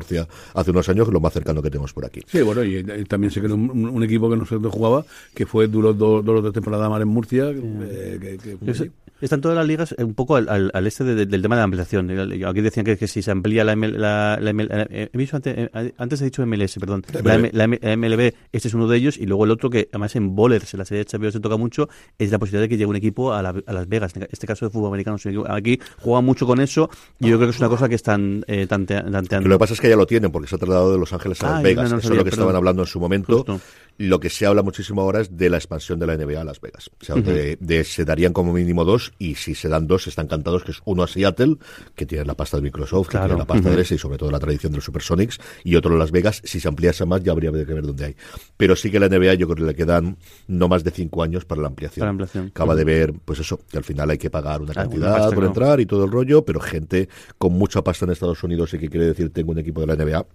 hace unos años, lo más cercano que tenemos por aquí. Sí, bueno, y, eh, también se creó un, un- equipo que nosotros jugaba, que fue duró dos o tres temporadas más en Murcia. eh, que- que- Es- Están todas las ligas eh, un poco al, al- al este de- del tema de la ampliación. El- Aquí decían que, que si se amplía la, ML la, la ML eh, he visto antes, eh, antes he dicho MLS, perdón. La, MLB, este es uno de ellos, y luego el otro que además en bowlers, en la serie de Champions se toca mucho, es la posibilidad de que llegue un equipo a, la- a Las Vegas. En este caso de fútbol americano. Aquí juegan mucho con eso y yo creo que es una cosa que están eh, tanteando. lo que pasa es que ya lo tienen, porque se ha trasladado de Los Ángeles a Ah, Las yo Vegas. no, no Eso es lo que perdón. estaban hablando en su momento. Justo. Lo que se habla muchísimo ahora es de la expansión de la NBA a Las Vegas. O sea, de, de- se darían como mínimo dos, y si se dan dos, están cantados, que es uno a Seattle, que tiene la pasta de Microsoft, que tiene la pasta de ese y sobre todo la tradición de los Supersonics, y otro en Las Vegas. Si se ampliase más, ya habría que ver dónde hay. Pero sí que la NBA yo creo que le quedan no más de cinco años para la ampliación. Para la ampliación. Acaba de ver, pues eso, que al final hay que pagar una Ah, una cantidad por entrar y todo el rollo, pero gente con mucha pasta en Estados Unidos y que quiere decir tengo un equipo de la NBA.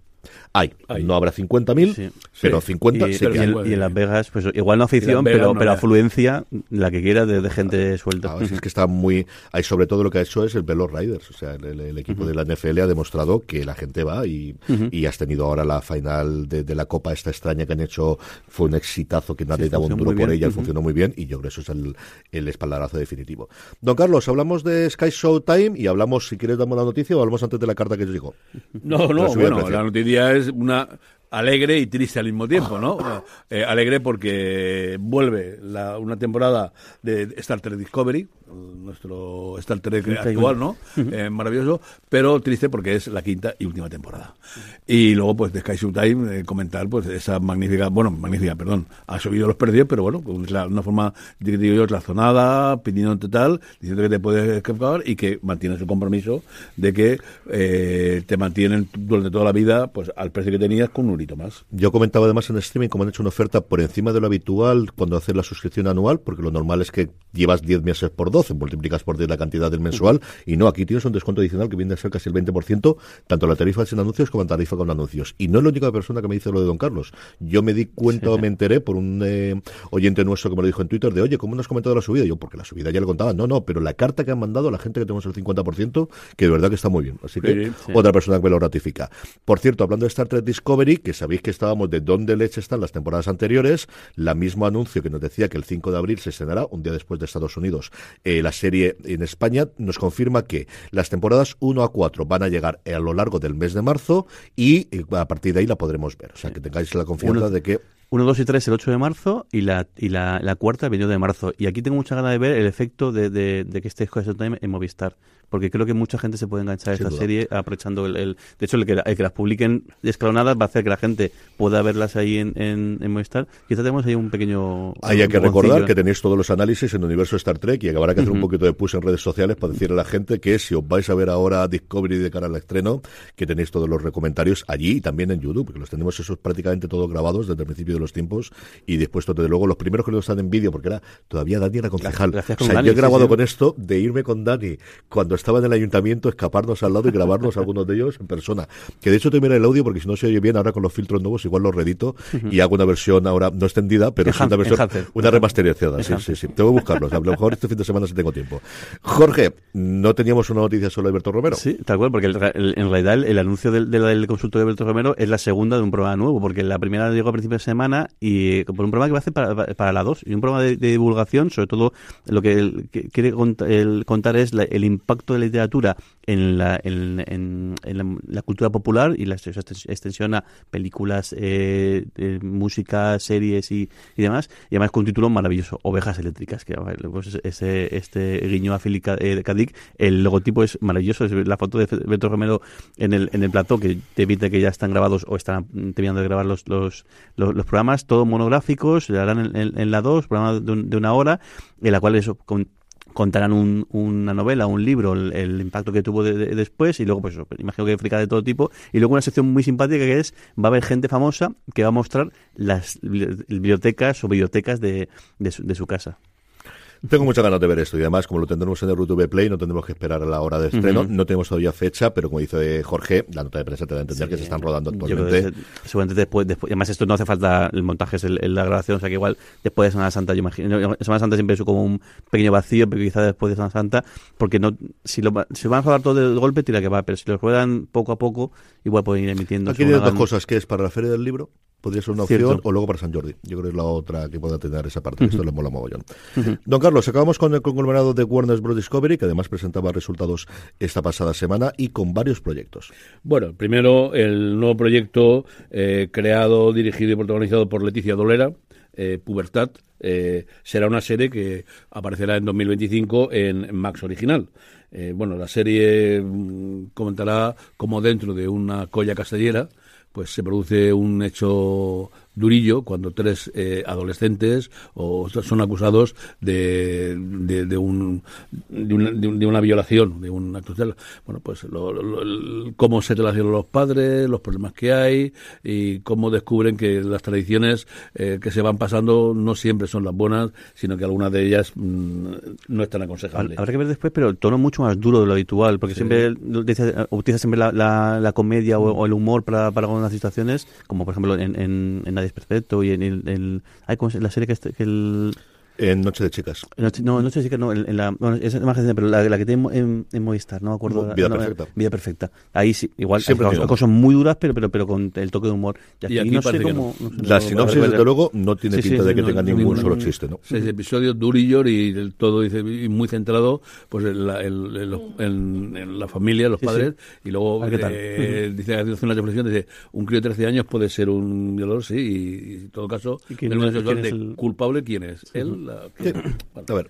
Hay. Hay. No habrá 50.000, Sí. pero Sí. 50 y, sí que hay. puede. y en Las Vegas, pues igual no afición, Vegas pero, no pero afluencia, la que quiera, de, de gente suelta. Ah, es que está muy. Hay sobre todo lo que ha hecho es el Velo Riders. O sea, el, equipo de la NFL ha demostrado que la gente va y, y has tenido ahora la final de, de la Copa esta extraña que han hecho. Fue un exitazo que nadie Sí, daba un duro por ella, funcionó muy bien y yo creo que eso es el, el espaldarazo definitivo. Don Carlos, hablamos de Sky Showtime y hablamos, si quieres, damos la noticia o hablamos antes de la carta que os digo. No, no, bueno, la noticia es una alegre y triste al mismo tiempo, ¿no? Eh, alegre porque vuelve la- una temporada de Star Trek Discovery, nuestro Star Trek actual, ¿no? Eh, maravilloso, pero triste porque es la quinta y última temporada. Y luego, pues, de Sky Showtime, eh, comentar, pues, esa magnífica, bueno, magnífica, perdón, ha subido los precios, pero bueno, con la- una forma, digo yo, razonada, pidiendo total, diciendo que te puedes escapar y que mantienes el compromiso de que eh, te mantienen durante toda la vida, pues, al precio que tenías con un más. Yo comentaba además en streaming cómo han hecho una oferta por encima de lo habitual cuando haces la suscripción anual, porque lo normal es que llevas 10 meses por 12, multiplicas por 10 la cantidad del mensual, y no, aquí tienes un descuento adicional que viene a ser casi el 20%, tanto la tarifa sin anuncios como la tarifa con anuncios. Y no es la única persona que me dice lo de Don Carlos. Yo me di cuenta o me enteré por un eh, oyente nuestro que me lo dijo en Twitter de, oye, ¿cómo no has comentado la subida? Yo, porque la subida ya le contaba. No, no, pero la carta que han mandado a la gente que tenemos el 50%, que de verdad que está muy bien. Así que otra persona que me lo ratifica. Por cierto, hablando de Star Trek Discovery, que sabéis que estábamos de dónde leche están las temporadas anteriores, la mismo anuncio que nos decía que el 5 de abril se estrenará, un día después de Estados Unidos, eh, la serie en España, nos confirma que las temporadas 1 a 4 van a llegar a lo largo del mes de marzo y eh, a partir de ahí la podremos ver. O sea, que tengáis la confianza de que 1, 2 y 3 el 8 de marzo y la, y la, la cuarta el 21 de marzo. Y aquí tengo mucha ganas de ver el efecto de, de, de que esté Square Time en Movistar. Porque creo que mucha gente se puede enganchar a esta duda. serie aprovechando el, el- De hecho, el que, el que las publiquen escalonadas va a hacer que la gente pueda verlas ahí en, en, en Movistar. Quizá tenemos ahí un pequeño... Hay que recordar que tenéis todos los análisis en el universo Star Trek y que habrá que hacer un poquito de push en redes sociales para decirle a la gente que si os vais a ver ahora Discovery de cara al estreno, que tenéis todos los comentarios allí y también en YouTube, porque los tenemos esos prácticamente todos grabados desde el principio de los tiempos y después, desde luego, los primeros que no están en vídeo, porque era todavía Dani era concejal. Gracias o con sea, Dani, yo he sí, grabado sí. con esto de irme con Dani cuando estaba en el ayuntamiento, escaparnos al lado y grabarnos algunos de ellos en persona. Que de hecho te mira el audio porque si no se oye bien ahora con los filtros nuevos igual lo redito y hago una versión ahora no extendida, pero es una versión, una remasterizada. Sí, sí, sí. Tengo que buscarlos. A lo mejor este fin de semana si tengo tiempo. Jorge, no teníamos una noticia solo de Alberto Romero. Sí, tal cual, porque el- el- en realidad el, el anuncio del, del, del consultorio de Alberto Romero es la segunda de un programa nuevo, porque la primera llegó a principios de semana y eh, por un programa que va a hacer para, para la 2 y un programa de, de divulgación, sobre todo lo que, quiere cont- el contar es la- el impacto de la literatura en la, en, en- la, cultura popular y la extensión a películas, eh, música, series y, y demás, y además con un título maravilloso, Ovejas Eléctricas, que pues, ese, este guiño a Philip K- eh, el logotipo es maravilloso, es la foto de Beto Romero en el, en el plató, que te evita que ya están grabados o están terminando de grabar los, los, los, los programas, todos monográficos, se harán en, la 2, programa de, de una hora, en la cual eso, con- contarán un- una novela, un libro, el, impacto que tuvo de- de- después y luego pues imagino que frica de todo tipo y luego una sección muy simpática que es va a haber gente famosa que va a mostrar las bibli- bibliotecas o bibliotecas de, de su casa. Tengo muchas ganas de ver esto y además, como lo tendremos en el YouTube Play, no tendremos que esperar a la hora de estreno. Ujú. No tenemos todavía fecha, pero como dice Jorge, la nota de prensa te da a entender que se están rodando actualmente. que seguramente después, después, además esto no hace falta el montaje, es el- el- la grabación, o sea que igual después de Semana Santa, yo imagino, Semana Santa siempre es como un pequeño vacío, pero quizás después de Semana Santa, porque no, si lo, si van a rodar todo del golpe, tira que va, pero si lo ruedan poco a poco, igual pueden ir emitiendo. Aquí hay dos cosas, que es para la Feria del Libro, podría ser una opción, Cierto. o luego para San Jordi. Yo creo que es la otra que pueda tener esa parte, esto le mola mogollón. Don Carlos, acabamos con el conglomerado de Warner Bros. Discovery, que además presentaba resultados esta pasada semana y con varios proyectos. Bueno, primero el nuevo proyecto eh, creado, dirigido y protagonizado por Leticia Dolera, eh, Pubertad, eh, será una serie que aparecerá en 2025 en Max Original. Eh, bueno, la serie mm, comentará cómo dentro de una colla castellera pues se produce un hecho durillo cuando tres eh, adolescentes o son acusados de, de, de un, de, una, de un- de una violación, de un acto sexual. Bueno, pues lo- lo- el- cómo se relacionan los padres, los problemas que hay y cómo descubren que las tradiciones eh, que se van pasando no siempre son las buenas, sino que algunas de ellas mm, no están aconsejables. Habrá que ver después, pero tono mucho más duro de lo habitual, porque siempre lo dice- utiliza siempre la, la, la comedia o, o el humor para, para algunas situaciones, como por ejemplo en, en, en Perfecto y en el... el- ay, ¿cómo se- la serie que, este- que el... En Noche de Chicas. Noche- No, no sé si que no, en, en la, bueno, es más reciente, pero la, la que tiene en, en Movistar, no me acuerdo. Vida no, Perfecta. Vida Perfecta. Ahí sí, igual, Siempre hay cosas, cosas muy duras, pero, pero, pero con el toque de humor. Y aquí, Y aquí no sé parece que cómo... no. no sé, La no- sinopsis, no- desde luego, no tiene Sí, sí, pinta de sí, que no, tenga no, ningún solo chiste, ¿no? Seis episodios durillos y el todo dice muy centrado pues en la, en- en los- en- en la familia, los Sí, padres y luego eh, dice hace una reflexión dice un crío de 13 años puede ser un violador sí y, y en todo caso ¿Y quién el de el- culpable quién es él la- Sí. bueno. A ver,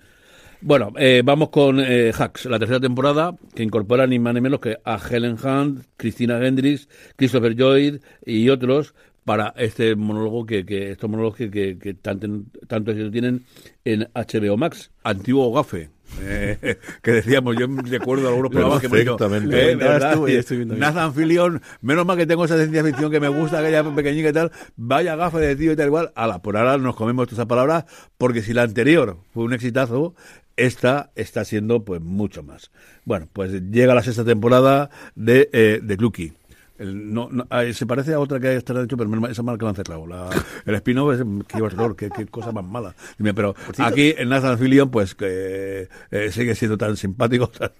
Bueno, eh, vamos con eh, Hacks, la tercera temporada, que incorpora ni más ni menos que a Helen Hunt, Christina Hendricks, Christopher Lloyd y otros para este monólogo que, que estos monólogos que, que, que tanto, tanto tienen en HBO Max. Antiguo gafe. Eh, (laughs) que decíamos, yo recuerdo algunos programas que me Perfectamente. eh, ¿verdad? Tú, y estoy viendo bien. Nathan Fillion, menos mal que tengo esa ciencia ficción que me gusta, aquella pequeñita y tal, vaya gafe de tío y tal igual, ala, por ahora nos comemos todas esas palabras, porque si la anterior fue un exitazo, esta está siendo pues mucho más. Bueno, pues llega la sexta temporada de, eh, de Clucky. El- no, no, ah, se parece a otra que estará hecho, pero esa marca lo han cerrado. La, el spin-off es qué horror, qué, qué cosa más mala. Dime, Pero aquí en Nathan Fillion, pues que eh, sigue siendo tan simpático, (laughs) tan,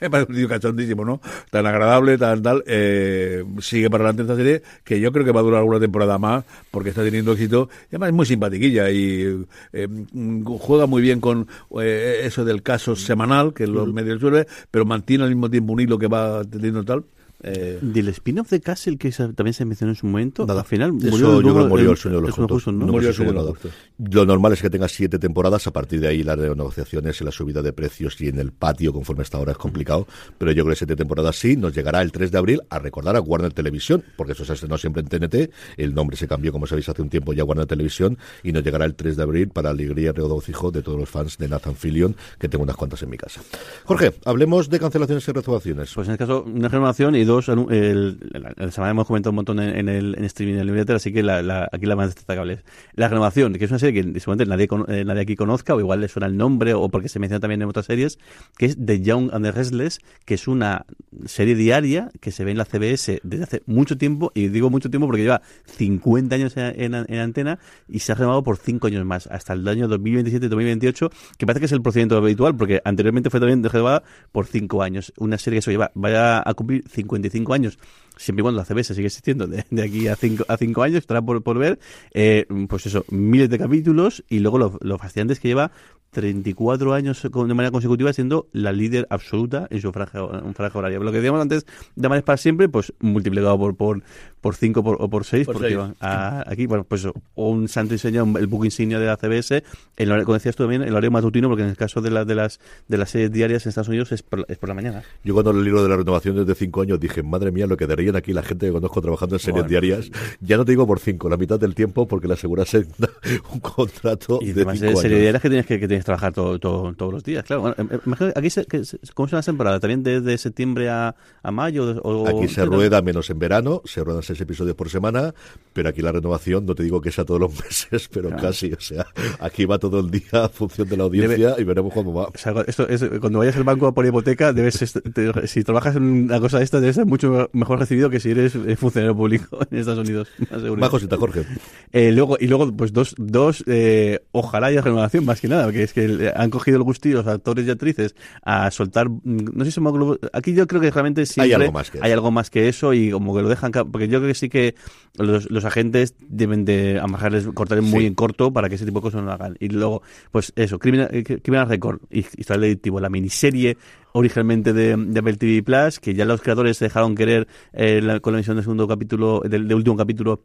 me parece un tío cachondísimo, ¿no? Tan agradable, tan tal. eh, sigue para adelante esta serie, que yo creo que va a durar alguna temporada más, porque está teniendo éxito. Y además es muy simpatiquilla y eh, mm, juega muy bien con eh, eso del caso semanal, que los medios resuelve, pero mantiene al mismo tiempo un hilo que va teniendo tal. Eh, Del spin-off de Castle, que también se mencionó en su momento, Nada. al final Eso murió, yo creo murió el- el sueño de los el justos. justo, ¿no? No Murió el sueño de los justos. Lo normal es que tenga siete temporadas, a partir de ahí las renegociaciones y la subida de precios y en el patio, conforme está ahora, es complicado, pero yo creo que siete temporadas sí, nos llegará el 3 de abril a recordar a Warner Televisión, porque eso se estrenó siempre en TNT, el nombre se cambió, como sabéis, hace un tiempo ya a Warner Televisión, y nos llegará el 3 de abril para alegría y regocijo de todos los fans de Nathan Fillion, que tengo unas cuantas en mi casa. Jorge, hablemos de cancelaciones y renovaciones. Pues en este caso, una renovación y dos, el, la, la semana hemos comentado un montón en, el en streaming en el newsletter, así que la, aquí la más destacable es la renovación, que es una serie que seguramente nadie, eh, nadie aquí conozca, o igual le suena el nombre, o porque se menciona también en otras series, que es The Young and the Restless, que es una serie diaria que se ve en la CBS desde hace mucho tiempo, y digo mucho tiempo porque lleva 50 años en, en- en antena y se ha renovado por 5 años más, hasta el año 2027-2028, que parece que es el procedimiento habitual, porque anteriormente fue también renovada por 5 años. Una serie que se lleva, vaya a cumplir 55 años siempre y cuando la CBS sigue existiendo de, aquí a cinco, a cinco años, estará por, por ver, eh, pues eso, miles de capítulos y luego lo, fascinante es que lleva 34 años de manera consecutiva siendo la líder absoluta en su franja, un franja horaria. Lo que decíamos antes, de Amares para siempre, pues multiplicado por por por 5 por, o por 6, Por porque seis. a- aquí, bueno, pues un santo un- el book insignia de la CBS, el como decías tú también, el horario matutino, porque en el caso de, las de las de las series diarias en Estados Unidos es por, es por la mañana. Yo cuando el libro de la renovación desde cinco años dije, madre mía, lo que darían aquí la gente que conozco trabajando en series Bueno. diarias, ya no te digo por cinco, la mitad del tiempo porque le asegurase (laughs) un contrato Y de además cinco de serie años. diaria que tienes que, que tienes que trabajar todo, todo- todos los días. Claro, bueno, em- em- aquí, se, que se- ¿cómo es la temporada? ¿También desde septiembre a, a mayo? O, Aquí se rueda menos en verano, se ruedan seis episodios por semana, pero aquí la renovación, no te digo que sea todos los (laughs) meses, pero casi, o sea, aquí va todo el día a función de la audiencia y veremos cómo va. O sea, esto es, cuando vayas al banco a por hipoteca, debes te- si trabajas en una cosa de esta, debes ser mucho mejor recibido que si eres eh, funcionario público (laughs) en Estados Unidos. (laughs) más cosita, Jorge. Eh, luego, y luego, pues dos, dos eh, ojalá haya renovación más que nada, porque es que eh, han cogido el gustillo los actores y actrices a soltar, mm, no sé si somos aquí yo creo que realmente siempre algo más que hay algo más que eso y como que lo dejan, porque yo creo que sí que los, los agentes deben de amajarles, cortar muy Sí. en corto para que ese tipo de cosas no lo hagan. Y luego, pues eso, Criminal, eh, Criminal Record, y Historial Delictivo, la miniserie originalmente de, de Apple TV Plus, que ya los creadores se dejaron querer eh, la- con la emisión del segundo capítulo, del, del último capítulo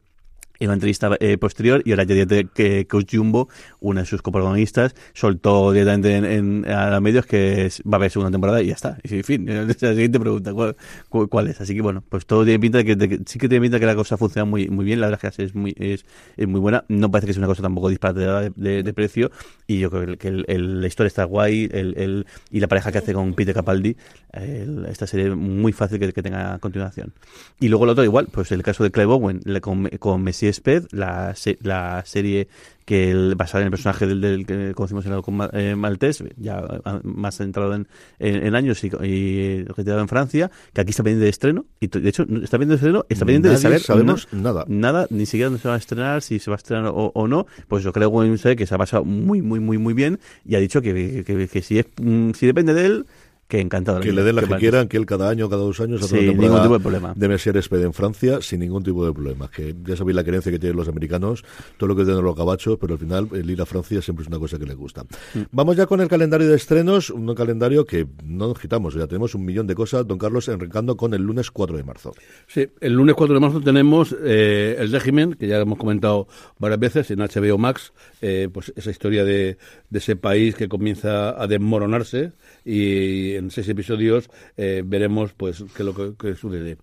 en una entrevista eh, posterior y ahora ya directamente que Coach Jumbo, una de sus coprotagonistas, soltó directamente en, en- a los medios que es- va a haber segunda temporada y ya está. Y en fin, (laughs) la siguiente pregunta, ¿cuál, cu- cuál es? Así que bueno, pues todo tiene pinta de que, de sí que tiene pinta de que la cosa funciona muy muy bien, la verdad es que la es muy, es, es muy buena, no parece que sea una cosa tampoco disparatada de, de- de precio y yo creo que el- el- la historia está guay el, el- y la pareja que hace con Peter Capaldi, el- esta serie muy fácil que, que tenga continuación. Y luego lo otro igual, pues el caso de Clive Owen la- con, con Messi Sped, la, se- la serie que el, basada en el personaje del, del que conocimos en el Ma- eh, maltés, ya ah, más centrado en, en- en años y, y retirado en Francia, que aquí está pendiente de estreno, y de hecho está pendiente de estreno, está pendiente de saber sabemos na- nada. nada, ni siquiera dónde se va a estrenar, si se va a estrenar o, o no, pues yo creo que que se ha pasado muy, muy, muy, muy bien y ha dicho que, que, que si, es, mm, si depende de él, que encantado. Que le den la que quieran, que él cada año, cada dos años, hace Sin una ningún tipo de problema. de Messier Sped en Francia sin ningún tipo de problema. Que ya sabéis la creencia que tienen los americanos, todo lo que tienen los gabachos, pero al final el ir a Francia siempre es una cosa que les gusta. Mm. Vamos ya con el calendario de estrenos, un calendario que no nos quitamos, ya tenemos un millón de cosas. Don Carlos, enriquando con el lunes 4 de marzo. Sí, el lunes 4 de marzo tenemos eh, El régimen, que ya hemos comentado varias veces en HBO Max, eh, pues esa historia de, de ese país que comienza a desmoronarse y en seis episodios eh, veremos pues qué es lo que, que sucede.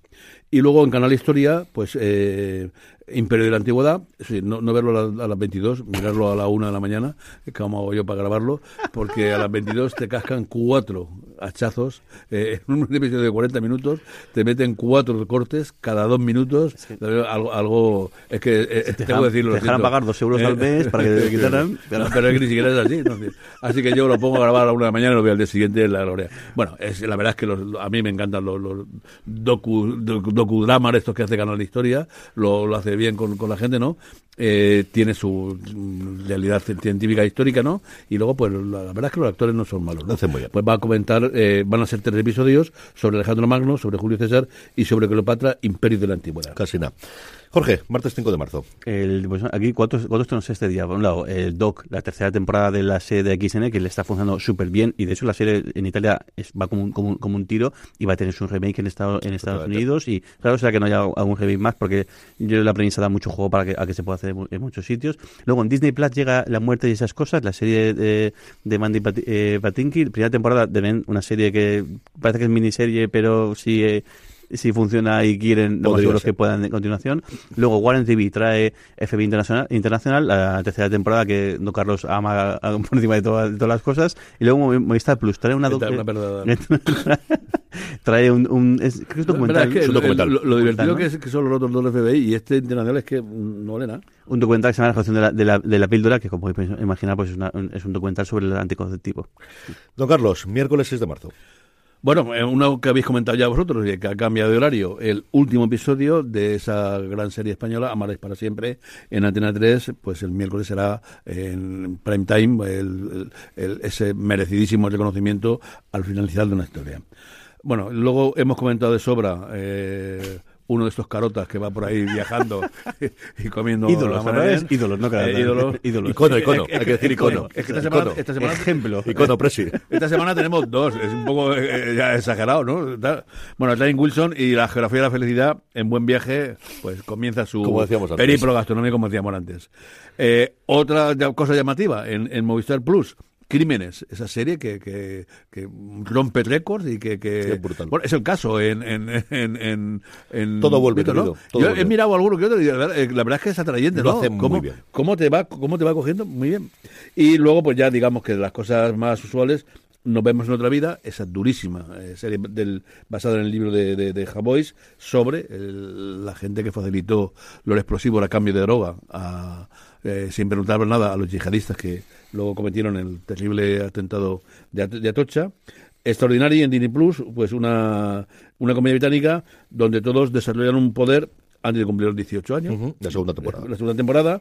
Y luego en Canal Historia, pues eh, Imperio de la Antigüedad, sí, no, no verlo a, la- a las 22, mirarlo a la 1 de la mañana, como hago yo para grabarlo, porque a las 22 te cascan cuatro hachazos, eh, en un episodio de 40 minutos, te meten cuatro cortes cada dos minutos, algo, algo es que eh, te tengo que decirlo. te siento. pagar dos euros al mes para que te (laughs) quitaran. No, pero es que ni siquiera es así. ¿no? Así que yo lo pongo a grabar a la una de la mañana y lo veo al día siguiente en la gloria. Bueno, es, la verdad es que los- a mí me encantan los, los docu, docu- docudramas estos que hace Canal de Historia, lo, lo hace bien con, con la gente, ¿no? Eh, tiene su realidad científica e histórica, ¿no? Y luego, pues la, la verdad es que los actores no son malos, ¿no? Lo hacen muy bien. Pues va a comentar, eh, van a ser tres episodios sobre Alejandro Magno, sobre Julio César y sobre Cleopatra, Imperio de la Antigüedad. Casi nada. Jorge, martes 5 de marzo. El, pues, aquí, cuatro, cuatro estrenos este día. Por un lado, el Doc, la tercera temporada de la serie de XN, que le está funcionando súper bien. Y de hecho, la serie en Italia es- va como un, como, un, como un tiro y va a tener su remake en, Estado, en Estados. Unidos. Y claro, será que no haya algún remake más, porque yo la premisa da mucho juego para que, a que se pueda hacer en mu- en muchos sitios. Luego, en Disney Plus llega La muerte y esas cosas, la serie de, de Mandy Pat- eh, Patinkin. Primera temporada de Ben, una serie que parece que es miniserie, pero sí. eh, si funciona y quieren, lo más Podría seguro es ser. que puedan de continuación. Luego Warren TV trae FB Internacional, Internacional la tercera temporada que Don Carlos ama (laughs) a- por encima de, todas- de todas las cosas. Y luego Movi- Movistar Plus trae una... (laughs) trae un... un es, creo que es La documental. es que es un lo- documental. Lo, lo divertido ¿no? que, es, que son los otros dos FBI y este internacional es que mm, no vale nada. Un documental que se llama La gestión de la, de la, de la píldora, que como podéis imaginar pues es, una- un- es un documental sobre el anticonceptivo. Don Carlos, miércoles 6 de marzo. Bueno, eh, uno que habéis comentado ya vosotros, y que ha cambiado de horario, el último episodio de esa gran serie española, Amaréis para siempre, en Antena 3, pues el miércoles será en prime time ese merecidísimo reconocimiento al finalizar de una historia. Bueno, luego hemos comentado de sobra eh, uno de estos carotas que va por ahí viajando (laughs) y comiendo Ídolos, la ¿verdad? maravilla. Ídolos, no carotas. Eh, ídolos. Ídolos. Icono, icono, Es hay que decir icono. es que esta semana, Icono. esta semana Ejemplo. Icono Presi. (laughs) esta semana tenemos dos, es un poco eh, ya exagerado, ¿no? Bueno, Jane Wilson y la geografía de la felicidad en buen viaje, pues comienza su Como decíamos antes. periplo gastronómico, como decíamos antes. Eh, otra cosa llamativa en, en Movistar Plus. Crímenes, esa serie que, que, que rompe récords y que... que es brutal. Bueno, es el caso en... en, en, en- en- Todo vuelve, ¿no? todo Yo he mirado alguno que otro y la verdad, eh, la verdad es que es atrayente, Lo ¿no? hacen muy ¿Cómo, bien. ¿Cómo te va cómo te va cogiendo? Muy bien. Y luego, pues ya digamos que las cosas más usuales, nos vemos en otra vida, esa durísima eh, serie del, basada en el libro de, de, de Javois sobre el- la gente que facilitó los explosivos a cambio de droga, a, eh, sin preguntar nada a los yihadistas que luego cometieron el terrible atentado de, At- de Atocha. Extraordinaria en Disney Plus, pues una, una comedia británica donde todos desarrollan un poder antes de cumplir los 18 años La segunda temporada. la segunda temporada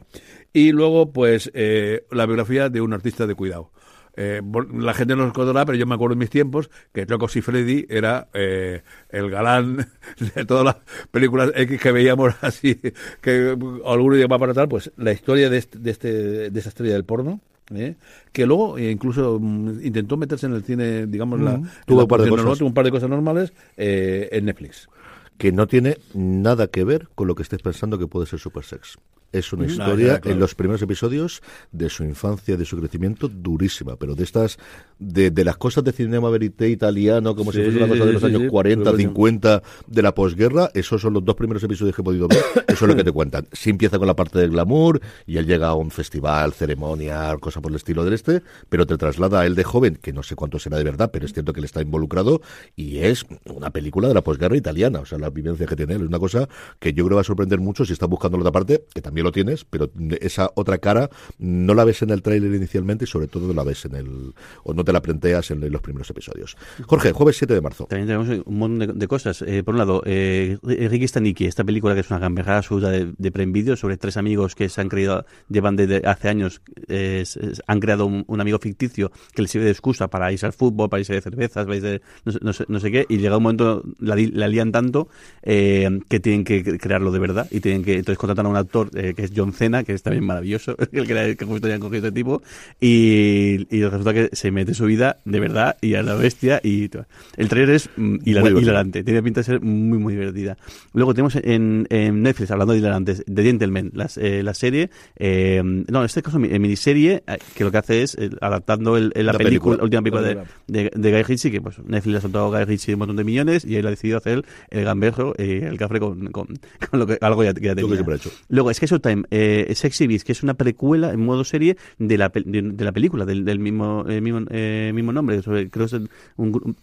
y luego pues eh, la biografía de un artista de cuidado Eh, la gente no lo recordará pero yo me acuerdo en mis tiempos que Rocco Freddy era eh, el galán (laughs) de todas las películas X que veíamos (laughs) así que alguno llegaba para tal pues la historia de, este, de, este, de estrella del porno ¿eh? que luego eh, incluso mm, intentó meterse en el cine digamos la, Tuvo la un par de cosas. tuvo un par de cosas normales eh, en Netflix que no tiene nada que ver con lo que estés pensando que puede ser Super Sex. Es una historia claro. en los primeros episodios de su infancia, de su crecimiento, durísima, pero de estas, de, de las cosas de cinema verité italiano, como si fuese una cosa de los sí, años sí, 40, pero bueno. 50 de la posguerra, esos son los dos primeros episodios que he podido ver, (coughs) eso es lo que te cuentan. Sí empieza con la parte del glamour, y él llega a un festival, ceremonia, cosa por el estilo del este, pero te traslada a él de joven, que no sé cuánto será de verdad, pero es cierto que él está involucrado, y es una película de la posguerra italiana, o sea, la vivencia que tiene él, es una cosa que yo creo va a sorprender mucho si estás buscando la otra parte, que también lo tienes, pero esa otra cara no la ves en el tráiler inicialmente y sobre todo no la ves en el, o no te la planteas en, los primeros episodios. Jorge, jueves 7 de marzo. También tenemos un montón de, cosas. Eh, por un lado, eh, Ricky Staniki, esta película que es una gamberrada absoluta de, de Prime Video sobre tres amigos que se han creído, llevan desde hace años, eh, han creado un, amigo ficticio que les sirve de excusa para irse al fútbol, para irse de cervezas, para irse de no, no sé- no sé qué, y llega un momento, la, la lían tanto eh, que tienen que cre- crearlo de verdad y tienen que, entonces contratan a un actor, eh, que, que es John Cena, que es también maravilloso, (laughs) el que, era- que justo habían cogido este tipo, y, y resulta que se mete su vida de verdad y a la bestia, y el trailer es mm, hilar- hilarante, tiene pinta de ser muy, muy divertida. Luego tenemos en, en Netflix, hablando de hilarantes, The Gentleman, las, eh, la serie, eh, no, en este caso eh, miniserie, eh, que lo que hace es eh, adaptando el, el- la, La película, película. la última película de, Película. de, de Guy Ritchie, que pues Netflix le ha soltado a Guy Ritchie un montón de millones y él ha decidido hacer el gamberro, eh, el cafre con, con, (laughs) con lo que, algo ya, que ya Lo que tenía. siempre ha hecho. Luego, Sky Showtime, eh, Sexy Beast, que es una precuela en modo serie de la, de, de la película, del, del mismo, eh, mismo, eh, mismo nombre. Creo que es un, gru-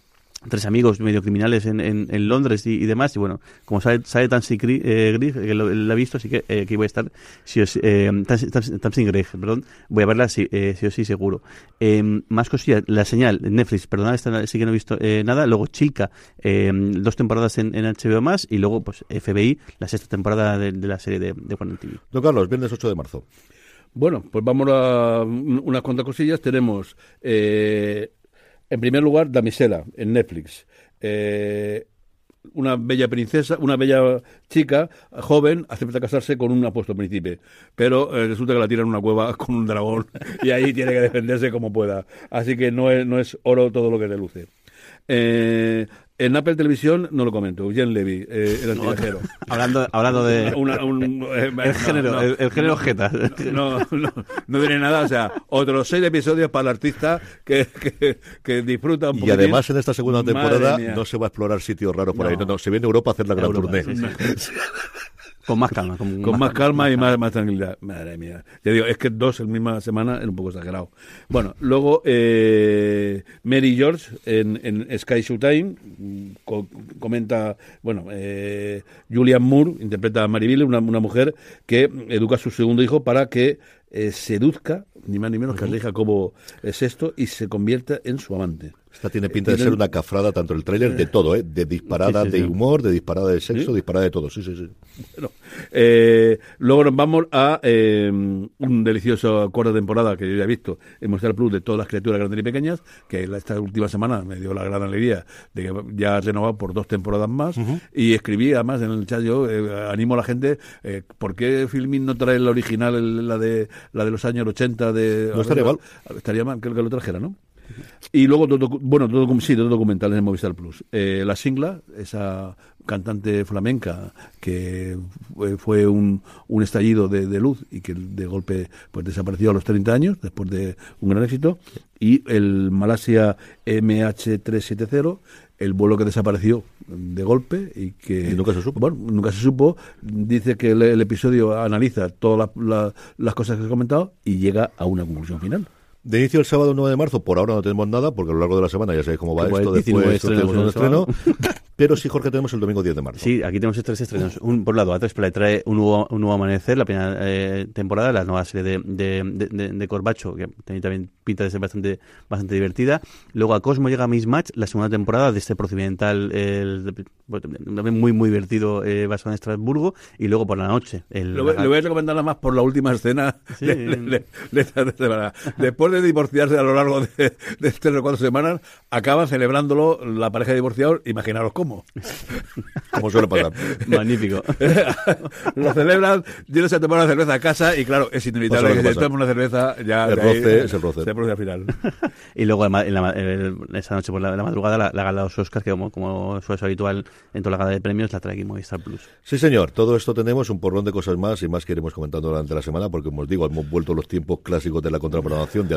tres amigos medio criminales en, en, en Londres y, y demás. Y bueno, como sale, sale Tansy Gri- eh, Grigg, que lo, lo ha visto, así que eh, aquí voy a estar, sí o sí, eh, Tansy- Tansy- Tansy Grigg, perdón, voy a verla sí, eh, sí o sí seguro. Eh, más cosillas, La Señal, Netflix, perdón, esta sí que no he visto eh, nada. Luego Chilca, eh, dos temporadas en, en HBO más y luego pues FBI, la sexta temporada de, de la serie de, de Juan TV. Don Carlos, viernes 8 de marzo. Bueno, pues vamos a un- unas cuantas cosillas. Tenemos, eh, en primer lugar, Damisela, en Netflix. Eh, una bella princesa, una bella chica, joven, acepta casarse con un apuesto príncipe, pero eh, resulta que la tiran en una cueva con un dragón (laughs) y ahí tiene que defenderse como pueda. Así que no es, no es oro todo lo que le luce. Eh, en Apple Televisión no lo comento, Eugene Levy, eh, el antivejero. (laughs) Hablando, hablando de Una- un- (laughs) eh, el no, género, no. el, el género jeta. No, no, no diré nada, o sea, otros seis episodios para el artista que, que, que disfruta un Y además en esta segunda temporada no se va a explorar sitios raros por No. ahí. No, no, se viene a Europa a hacer la gran Europa, tournée. sí, (laughs) Con más calma. Con, Con más calma y más, más tranquilidad. Madre mía. Ya digo, es que dos en misma semana es un poco exagerado. Bueno, luego eh, Mary George en, en Sky Showtime mm, co- comenta, bueno, eh, Julian Moore interpreta a Maribel, una, una mujer que educa a su segundo hijo para que eh, seduzca, ni más ni menos que al rey Jacobo VI y se convierta en su amante. Esta tiene pinta de ser una cafrada, tanto el tráiler, de todo, ¿eh? De disparada Sí, sí, de humor, de disparada de sexo, disparada de todo. Sí, sí, sí. Bueno, eh, luego nos vamos a eh, un delicioso cuarta temporada que yo ya he visto en Movistar Plus de todas las criaturas grandes y pequeñas, que esta última semana me dio la gran alegría de que ya ha renovado por dos temporadas más. Y escribí además en el chat, yo eh, animo a la gente, eh, ¿por qué Filmin no trae la original, la de la de los años 80? De, No estaría mal. Estaría mal que, que lo trajera, ¿no? Y luego, todo bueno, todo, sí, todo documental en Movistar Plus. Eh, la Singla, esa cantante flamenca que fue, fue un, un estallido de, de luz y que de golpe pues desapareció a los 30 años después de un gran éxito. Y el Malasia MH370, el vuelo que desapareció de golpe y que... Y nunca se supo. Bueno, nunca se supo. Dice que el, el episodio analiza todas la- la- las cosas que he comentado y llega a una conclusión final. De inicio el sábado 9 de marzo, por ahora no tenemos nada, porque a lo largo de la semana ya sabéis cómo va esto. hay 19 Después tenemos un estreno. Pero sí, Jorge, tenemos el domingo 10 de marzo. Sí, aquí tenemos tres estrenos. Un, por un lado, A3 Play trae un nuevo, un nuevo amanecer, la primera eh, temporada, la nueva serie de, de, de, de- Corbacho, que tiene también pinta de ser bastante, bastante divertida. Luego a Cosmo llega Miss Match, la segunda temporada de este procedimental también muy, muy divertido eh, basado en Estrasburgo. Y luego por la noche. El, Le voy, le voy a recomendar nada más por la última escena Sí. de, de- de- de divorciarse a lo largo de, de tres o cuatro semanas, acaban celebrándolo la pareja de divorciados, imaginaros cómo. Como suele pasar. (laughs) Magnífico. (laughs) lo celebran, tienes a tomar una cerveza a casa y claro, es inevitable que si tomas una cerveza ya... El ahí, roce es el roce. Se produce al final. (laughs) Y luego en la- en esa noche por la, la madrugada la, la gala de los Oscars, que como, como suele ser habitual en toda la gala de premios, la trae aquí Movistar Plus. Sí, señor. Todo esto tenemos un porrón de cosas más y más que iremos comentando durante la semana, porque, como os digo, hemos vuelto a los tiempos clásicos de la contraprogramación de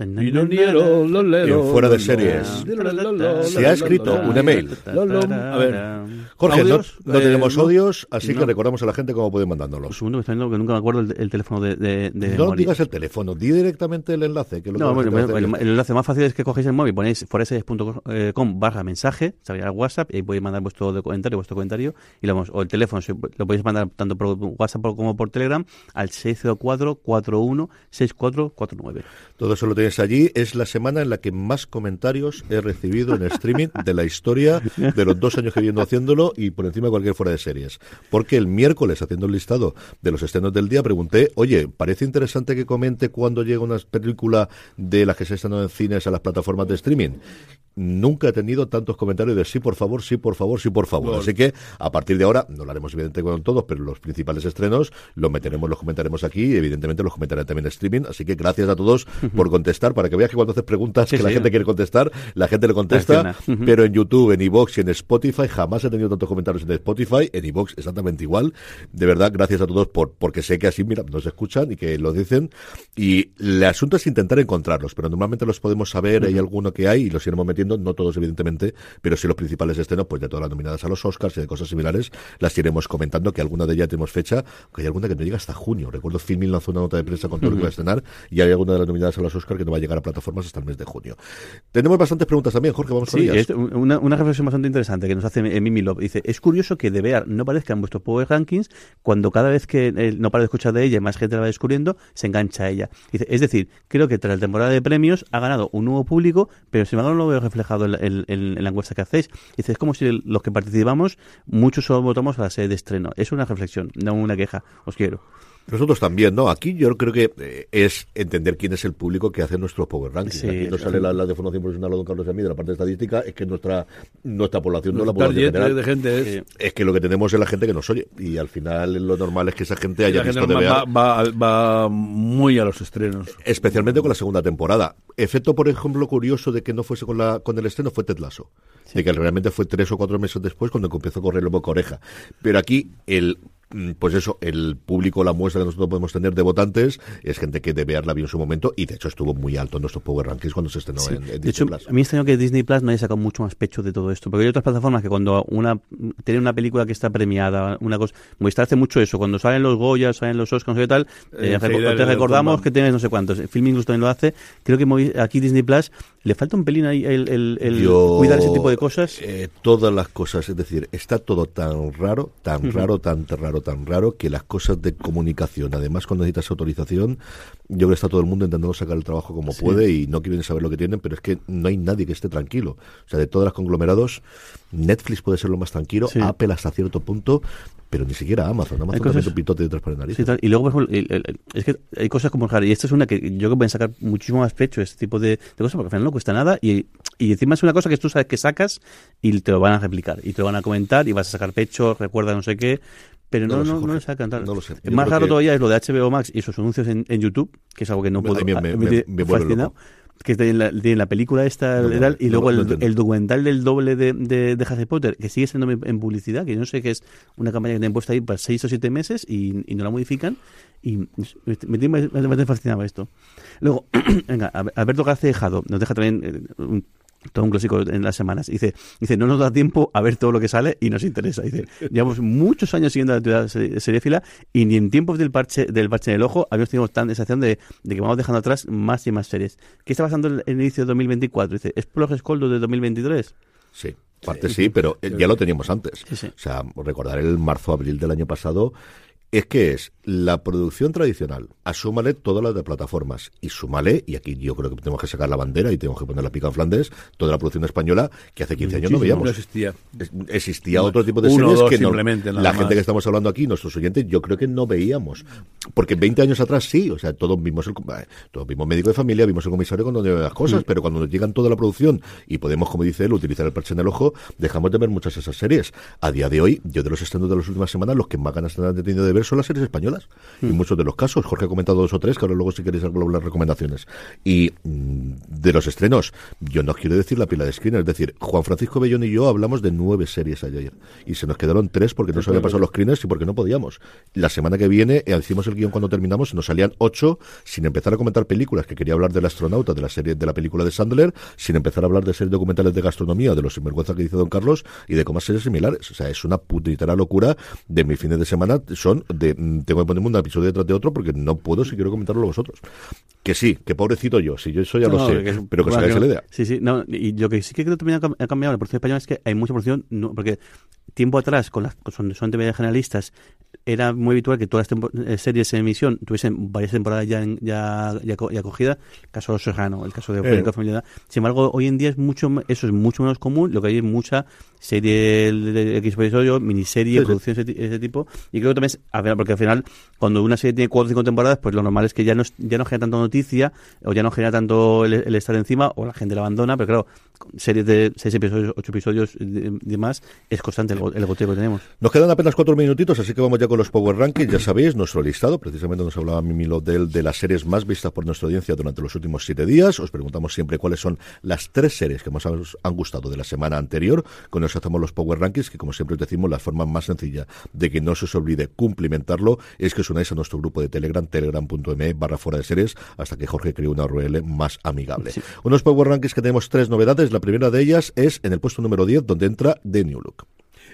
En fuera de series. Se ha escrito un email. A ver, Jorge, no, ¿audios? no Eh, tenemos no. audios, así No. que recordamos a la gente cómo pueden Un mandándolos. segundo, que estoy viendo que nunca me acuerdo el, el teléfono de, de, de No digas el teléfono, di directamente el enlace. Que lo No, bueno, el, el enlace más fácil es que cogéis el móvil, ponéis foreseries.com barra mensaje, sabéis al WhatsApp, y ahí podéis mandar vuestro comentario, vuestro comentario, y lo, vamos, o el teléfono, si lo podéis mandar tanto por WhatsApp como por Telegram, al 604-41-6449. Todo eso lo tenéis allí. Es la semana en la que más comentarios he recibido en streaming de la historia de los dos años que viendo haciéndolo y por encima de cualquier fuera de series. Porque el miércoles, haciendo el listado de los estrenos del día, pregunté, oye, ¿parece interesante que comente cuando llega una película de las que se están en cines a las plataformas de streaming? Nunca he tenido tantos comentarios de sí, por favor, sí, por favor, sí, por favor. Así que a partir de ahora, no lo haremos evidente con todos, pero los principales estrenos los meteremos, los comentaremos aquí y evidentemente los comentaré también en streaming. Así que gracias a todos por contestar, para que veas que cuando haces preguntas Sí, que la gente quiere contestar, la gente le contesta. Pero en YouTube, en iVoox y en Spotify jamás he tenido tantos comentarios en Spotify, en iVoox exactamente igual. De verdad, gracias a todos por porque sé que así, mira, nos escuchan y que lo dicen. Y el asunto es intentar encontrarlos, pero normalmente los podemos saber, hay alguno que hay y los iremos metiendo, no todos evidentemente, pero sí los principales estrenos, pues de todas las nominadas a los Oscars y de cosas similares, las iremos comentando, que alguna de ellas tenemos fecha, que hay alguna que no llega hasta junio. Recuerdo Filmin lanzó una nota de prensa con todo lo que iba a estrenar y hay alguna de las nominadas a los Oscars que no va a llegar a plataformas hasta el mes de junio. Tenemos bastantes preguntas también, Jorge, vamos con Sí, ellas. es una, una reflexión bastante interesante que nos hace eh, Mimi Love. Dice, es curioso que de Bear no parezca en vuestros Power Rankings cuando cada vez que eh, no para de escuchar de ella y más gente la va descubriendo, se engancha ella. Dice, es decir, creo que tras la temporada de premios ha ganado un nuevo público, pero sin embargo no lo veo reflejado en, la- en- en- en la encuesta que hacéis. Dice, es como si los que participamos, muchos solo votamos a la serie de estreno. Es una reflexión, no una queja. Os quiero. Nosotros también, ¿no? Aquí yo creo que eh, es entender quién es el público que hace nuestros Power Rankings. Sí, Aquí no sale la, la de formación profesional o don Carlos y a mí de la parte estadística, es que nuestra nuestra población no la población general. de gente es... Es que lo que tenemos es la gente que nos oye. Y al final lo normal es que esa gente haya La gente visto de va, va, va muy a los estrenos. especialmente con la segunda temporada. Efecto, por ejemplo, curioso de que no fuese con la con el estreno fue Ted Lasso. De que realmente fue tres o cuatro meses después cuando empezó a correr el boca a oreja. Pero aquí el mm, pues eso, el público, la muestra que nosotros podemos tener de votantes es gente que debe la vio en su momento y de hecho estuvo muy alto en nuestros Power Rankings cuando se estrenó Sí. en, en de Disney hecho, Plus. a mí extraño que Disney Plus no haya sacado mucho más pecho de todo esto. Porque hay otras plataformas que cuando una tiene una película que está premiada, una cosa. Movistar hace mucho eso. Cuando salen los Goya, salen los Oscars y tal, eh, reco- te recordamos que tienes no sé cuántos. Film incluso también lo hace. Creo que aquí Disney Plus le falta un pelín ahí el, el- el Yo, cuidar ese tipo de cosas. eh, todas las cosas, es decir, está todo tan raro, tan raro, tan raro, tan raro, que las cosas de comunicación, además cuando necesitas autorización, yo creo que está todo el mundo intentando sacar el trabajo como puede y no quieren saber lo que tienen, pero es que no hay nadie que esté tranquilo. O sea, de todas las conglomerados, Netflix puede ser lo más tranquilo, Sí. Apple hasta cierto punto, pero ni siquiera Amazon. Amazon cosas- también es un pitote detrás para nariz. Sí. Y luego, por ejemplo, el- el- el- es que hay cosas como y esta es una que yo creo que pueden sacar muchísimo más pecho, este tipo de, de cosas, porque al final no cuesta nada, y, y encima es una cosa que tú sabes que sacas y te lo van a replicar, y te lo van a comentar, y vas a sacar pecho, recuerda no sé qué, pero No no, lo sé, no, no, lo sacan. tal. No lo sé. Yo Más raro que- todavía es lo de HBO Max y sus anuncios en, en YouTube, que es algo que no puedo... me- me- me me- Que tiene la, tiene la película esta No, y tal, y no, luego el, documental del doble de, de, de Harry Potter, que sigue siendo en publicidad, que yo no sé qué es una campaña que tienen puesta ahí para seis o siete meses y, y no la modifican. Y me, me tiene bastante fascinado esto. Luego, (clears throat) venga, Alberto García Dejado nos deja también eh, un- todo un clásico en las semanas. Dice, dice, no nos da tiempo a ver todo lo que sale y nos interesa. Dice, llevamos muchos años siguiendo la actividad se- seriéfila y ni en tiempos del parche del parche en el ojo habíamos tenido tan sensación de, de que vamos dejando atrás más y más series. ¿Qué está pasando en el inicio de 2024? Dice, ¿es por los Escoldo de 2023? Sí, parte sí, pero eh, ya lo teníamos antes. Sí, sí. O sea, recordar el marzo-abril del año pasado es que es la producción tradicional, asúmale todas las de plataformas y súmale, y aquí yo creo que tenemos que sacar la bandera y tenemos que poner la pica en Flandes, toda la producción española que hace 15 años no veíamos. No existía. Es- Existía otro tipo de Uno series dos que no- simplemente, la más. gente que estamos hablando aquí, nuestros oyentes, yo creo que no veíamos. Porque 20 años atrás sí, o sea, todos vimos el eh, todos vimos médico de familia, vimos el comisario cuando llevan las Mm. cosas, pero cuando nos llegan toda la producción y podemos, como dice él, utilizar el parche en el ojo, dejamos de ver muchas de esas series. A día de hoy, yo de los estrenos de las últimas semanas, los que más ganas han tenido de ver son las series españolas. Mm. En muchos de los casos, Jorge ha comentado dos o tres, que ahora luego si queréis hablar las recomendaciones. Y mm, de los estrenos, yo no quiero decir la pila de screeners, es decir, Juan Francisco Bellón y yo hablamos de nueve series ayer. Y se nos quedaron tres porque no se habían pasado los screeners y porque no podíamos. La semana que viene eh, hicimos el guion cuando terminamos y nos salían ocho sin empezar a comentar películas, que quería hablar del astronauta, de la serie, de la película de Sandler, sin empezar a hablar de series documentales de gastronomía, de los sinvergüenza que dice Don Carlos y de comas series similares. O sea, es una putritera locura de mis fines de semana. Son de, tengo que ponerme un episodio detrás de otro porque no puedo si quiero comentarlo vosotros. Que sí, que pobrecito yo, si yo eso ya lo sé, que es- pero que os bueno, hagáis la idea. Sí, sí, no, y lo que sí que creo que también ha cambiado la producción española es que hay mucha producción, no, porque tiempo atrás, con las con, son TV generalistas, era muy habitual que todas las eh, series en emisión tuviesen varias temporadas ya, en- ya, ya, ya cogidas, el caso de Serrano, el caso de Eh. Familia. Sin embargo, hoy en día es mucho eso es mucho menos común, lo que hay es mucha serie de X episodio, miniserie, Sí, sí. producción ese, ti- ese tipo, y creo que también es, porque al final, cuando una serie tiene cuatro o cinco temporadas, pues lo normal es que ya no, ya no genera tanto noticia, o ya no genera tanto el, el estar encima, o la gente la abandona, pero claro, series de seis episodios, ocho episodios de- y demás, es constante el, go- el goteo que tenemos. Nos quedan apenas cuatro minutitos, así que vamos ya con los Power Rankings. Ya sabéis, nuestro listado, precisamente nos hablaba Mimi Lodel de las series más vistas por nuestra audiencia durante los últimos siete días. Os preguntamos siempre cuáles son las tres series que más os han gustado de la semana anterior. Con eso hacemos los Power Rankings, que como siempre os decimos, la forma más sencilla de que no se os olvide cumplimentarlo es que os unáis a nuestro grupo de Telegram, telegram.me barra fuera de series, hasta que Jorge cree una URL más amigable. Unos Power Rankings que tenemos tres novedades. La primera de ellas es en el puesto número 10, donde entra The New Look.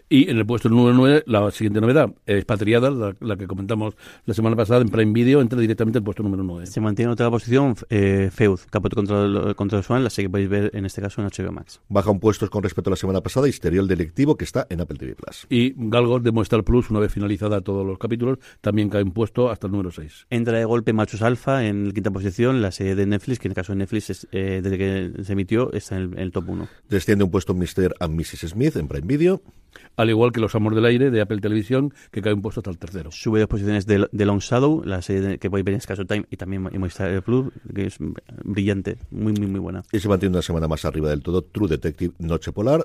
Y en el puesto número 9, la siguiente novedad, Expatriada, la, la que comentamos la semana pasada en Prime Video, entra directamente al puesto número 9. Se mantiene en otra posición eh, Feud, Capote contra el, contra el Swan, la serie que podéis ver en este caso en HBO Max. Baja un puesto con respecto a la semana pasada, Histerial Delictivo, que está en Apple TV Plus. Y Galgos de Movistar Plus, una vez finalizada todos los capítulos, también cae un puesto hasta el número 6. Entra de golpe Machos Alfa en quinta posición, la serie de Netflix, que en el caso de Netflix, es, eh, desde que se emitió, está en el, en el top 1. Desciende un puesto Mr. and Mrs. Smith en Prime Video. Al igual que Los Amores del Aire de Apple Televisión, que cae un puesto hasta el tercero. Sube dos posiciones de, de Long Shadow, la serie de- que podéis ver en Scaso Time y también en Movistar Plus, que es brillante, muy, muy, muy buena. Y se mantiene una semana más arriba del todo. True Detective Noche Polar.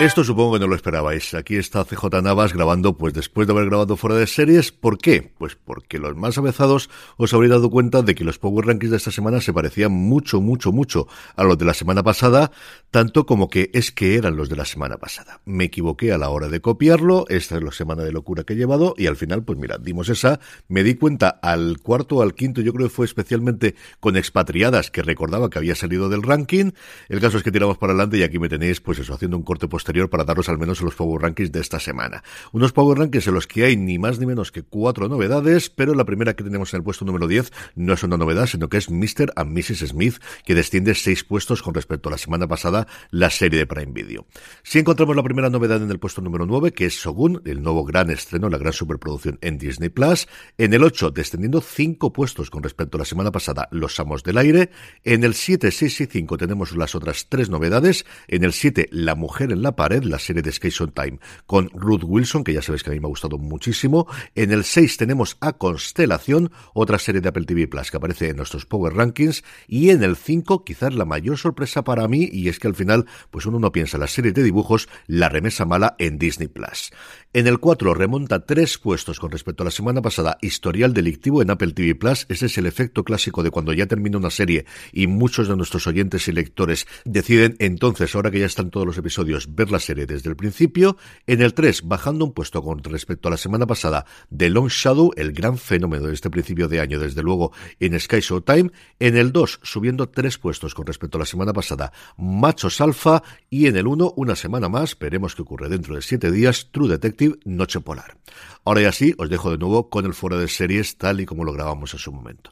Esto supongo que no lo esperabais. Aquí está CJ Navas grabando, pues después de haber grabado fuera de series. ¿Por qué? Pues porque los más avezados os habréis dado cuenta de que los Power Rankings de esta semana se parecían mucho, mucho, mucho a los de la semana pasada, tanto como que es que eran los de la semana pasada. Me equivoqué a la hora de copiarlo, esta es la semana de locura que he llevado, y al final, pues mira, dimos esa, me di cuenta al cuarto o al quinto, yo creo que fue especialmente con expatriadas, que recordaba que había salido del ranking. El caso es que tiramos para adelante y aquí me tenéis, pues eso, haciendo un corte posterior para daros al menos los Power Rankings de esta semana. Unos Power Rankings en los que hay ni más ni menos que cuatro novedades, pero la primera que tenemos en el puesto número 10 no es una novedad, sino que es Mr. and Mrs. Smith, que desciende seis puestos con respecto a la semana pasada, la serie de Prime Video. Si encontramos la primera novedad en el puesto número 9, que es Shogun, el nuevo gran estreno, la gran superproducción en Disney Plus. En el 8, descendiendo cinco puestos con respecto a la semana pasada, Los Amos del Aire. En el 7, 6 y 5 tenemos las otras tres novedades. En el 7, La Mujer en la Pared, la serie de Skate on Time con Ruth Wilson, que ya sabéis que a mí me ha gustado muchísimo. En el 6 tenemos a Constelación, otra serie de Apple TV Plus que aparece en nuestros Power Rankings. Y en el 5, quizás la mayor sorpresa para mí, y es que al final, pues uno no piensa en la serie de dibujos, La Remesa Mala en Disney Plus. En el 4 remonta tres puestos con respecto a la semana pasada, historial delictivo en Apple TV Plus. Ese es el efecto clásico de cuando ya termina una serie y muchos de nuestros oyentes y lectores deciden entonces, ahora que ya están todos los episodios, ver la serie desde el principio. En el 3, bajando un puesto con respecto a la semana pasada, The Long Shadow, el gran fenómeno de este principio de año, desde luego, en Sky Showtime. En el 2, subiendo tres puestos con respecto a la semana pasada, Machos Alfa. Y en el 1, una semana más, veremos qué ocurre dentro de siete días, True Detective Noche Polar. Ahora ya sí, os dejo de nuevo con el fuera de series tal y como lo grabamos en su momento.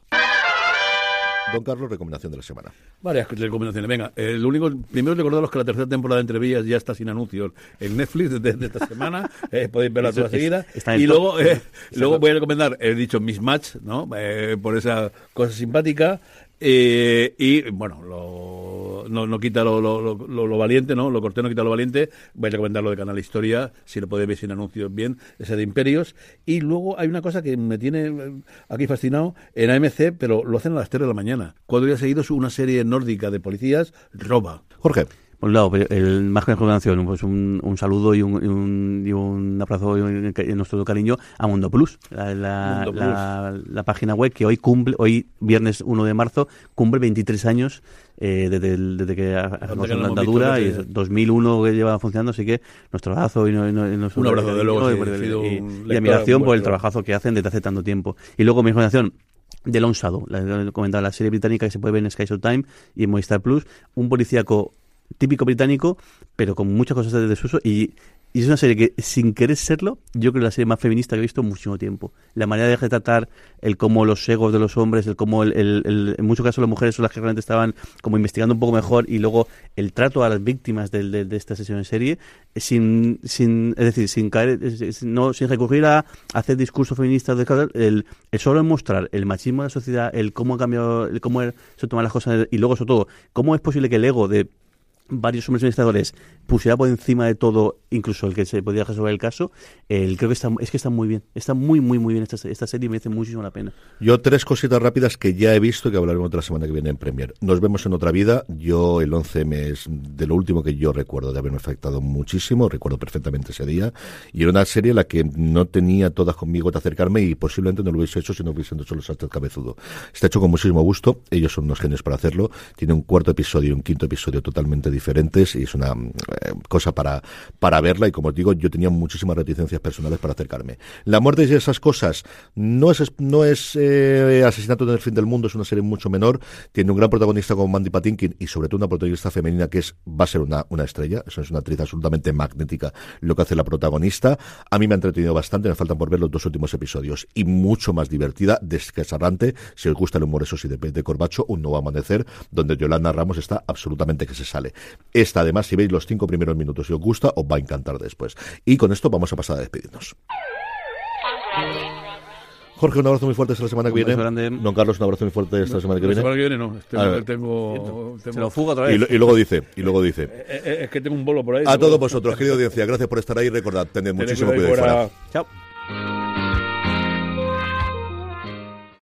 Don Carlos, recomendación de la semana. Varias recomendaciones. Venga, eh, lo único, primero recordaros que la tercera temporada de Entrevías ya está sin anuncios en Netflix desde, esta semana. (laughs) Eh, podéis verla toda seguida. y luego, eh, luego voy a recomendar, he dicho Mismatch, ¿no? por esa cosa simpática. Y bueno, no, no, quita lo, lo, lo, valiente, ¿no? Lo corté no quita lo valiente. Voy a recomendar lo de Canal Historia, si lo podéis ver sin anuncios bien, ese de Imperios. Y luego hay una cosa que me tiene aquí fascinado en AMC, pero lo hacen a las 3 de la mañana. Cuatro días seguidos una serie nórdica de policías roba. Jorge. Por un lado, el más que recomendación, pues un, un saludo y un, y un, y un abrazo y, un, nuestro cariño a Mundo Plus, la, la, Mundo la, Plus. la, página web que hoy cumple, hoy viernes 1 de marzo, cumple 23 años eh, desde, desde que hacemos la andadura y 2001 que lleva funcionando, así que nuestro abrazo y, no, y, nuestro, un abrazo de luego, y, y, admiración por el trabajazo que hacen desde hace tanto tiempo. Y luego mi recomendación, de Shadow, la, comentaba la serie británica que se puede ver en Sky Time y en Movistar Plus, un policíaco típico británico, pero con muchas cosas de desuso y y es una serie que, sin querer serlo, yo creo que es la serie más feminista que he visto en muchísimo tiempo. La manera de retratar el cómo los egos de los hombres, el cómo el, en muchos casos las mujeres son las que realmente estaban como investigando un poco mejor y luego el trato a las víctimas de, de, esta sesión en serie, sin, sin, es decir, sin caer, no, sin recurrir a hacer discursos feministas, de, el, el solo mostrar el machismo de la sociedad, el cómo ha cambiado, el cómo se toman las cosas y luego sobre todo, cómo es posible que el ego de varios hombres administradores pusiera por encima de todo, incluso el que se podía resolver el caso, el, creo que está, es que está muy bien. Está muy, muy, muy bien esta, esta serie merece muchísimo la pena. Yo tres cositas rápidas que ya he visto y que hablaremos otra semana que viene en Premier. Nos vemos en otra vida. Yo el 11 mes de lo último que yo recuerdo de haberme afectado muchísimo, recuerdo perfectamente ese día. Y era una serie en la que no tenía todas conmigo de acercarme y posiblemente no lo hubiese hecho si no hubiesen hecho los saltos cabezudo. Está hecho con muchísimo gusto. Ellos son unos genios para hacerlo. Tiene un cuarto episodio un quinto episodio totalmente diferentes y es una eh, cosa para, para verla y como os digo, yo tenía muchísimas reticencias personales para acercarme. La muerte y esas cosas no es, no es eh, Asesinato en el fin del mundo, es una serie mucho menor, tiene un gran protagonista como Mandy Patinkin y sobre todo una protagonista femenina que es va a ser una, una estrella, eso es una actriz absolutamente magnética lo que hace la protagonista. A mí me ha entretenido bastante, me faltan por ver los dos últimos episodios y mucho más divertida, descasarrante, si os gusta el humor eso sí de, de Corbacho, un nuevo amanecer, donde Yolanda Ramos está absolutamente que se sale. Esta además, si veis los cinco primeros minutos y os gusta, os va a encantar después. Y con esto vamos a pasar a despedirnos. Jorge, un abrazo muy fuerte esta semana que viene. Don Carlos, un abrazo muy fuerte esta semana que viene. La semana que viene no. Este tengo, Se lo fuga otra vez. Y, luego dice, y luego dice. Eh, eh, es que tengo un bolo por ahí. A todos vosotros, querida audiencia, gracias por estar ahí. Recordad, tened muchísimo cuidado. Chao.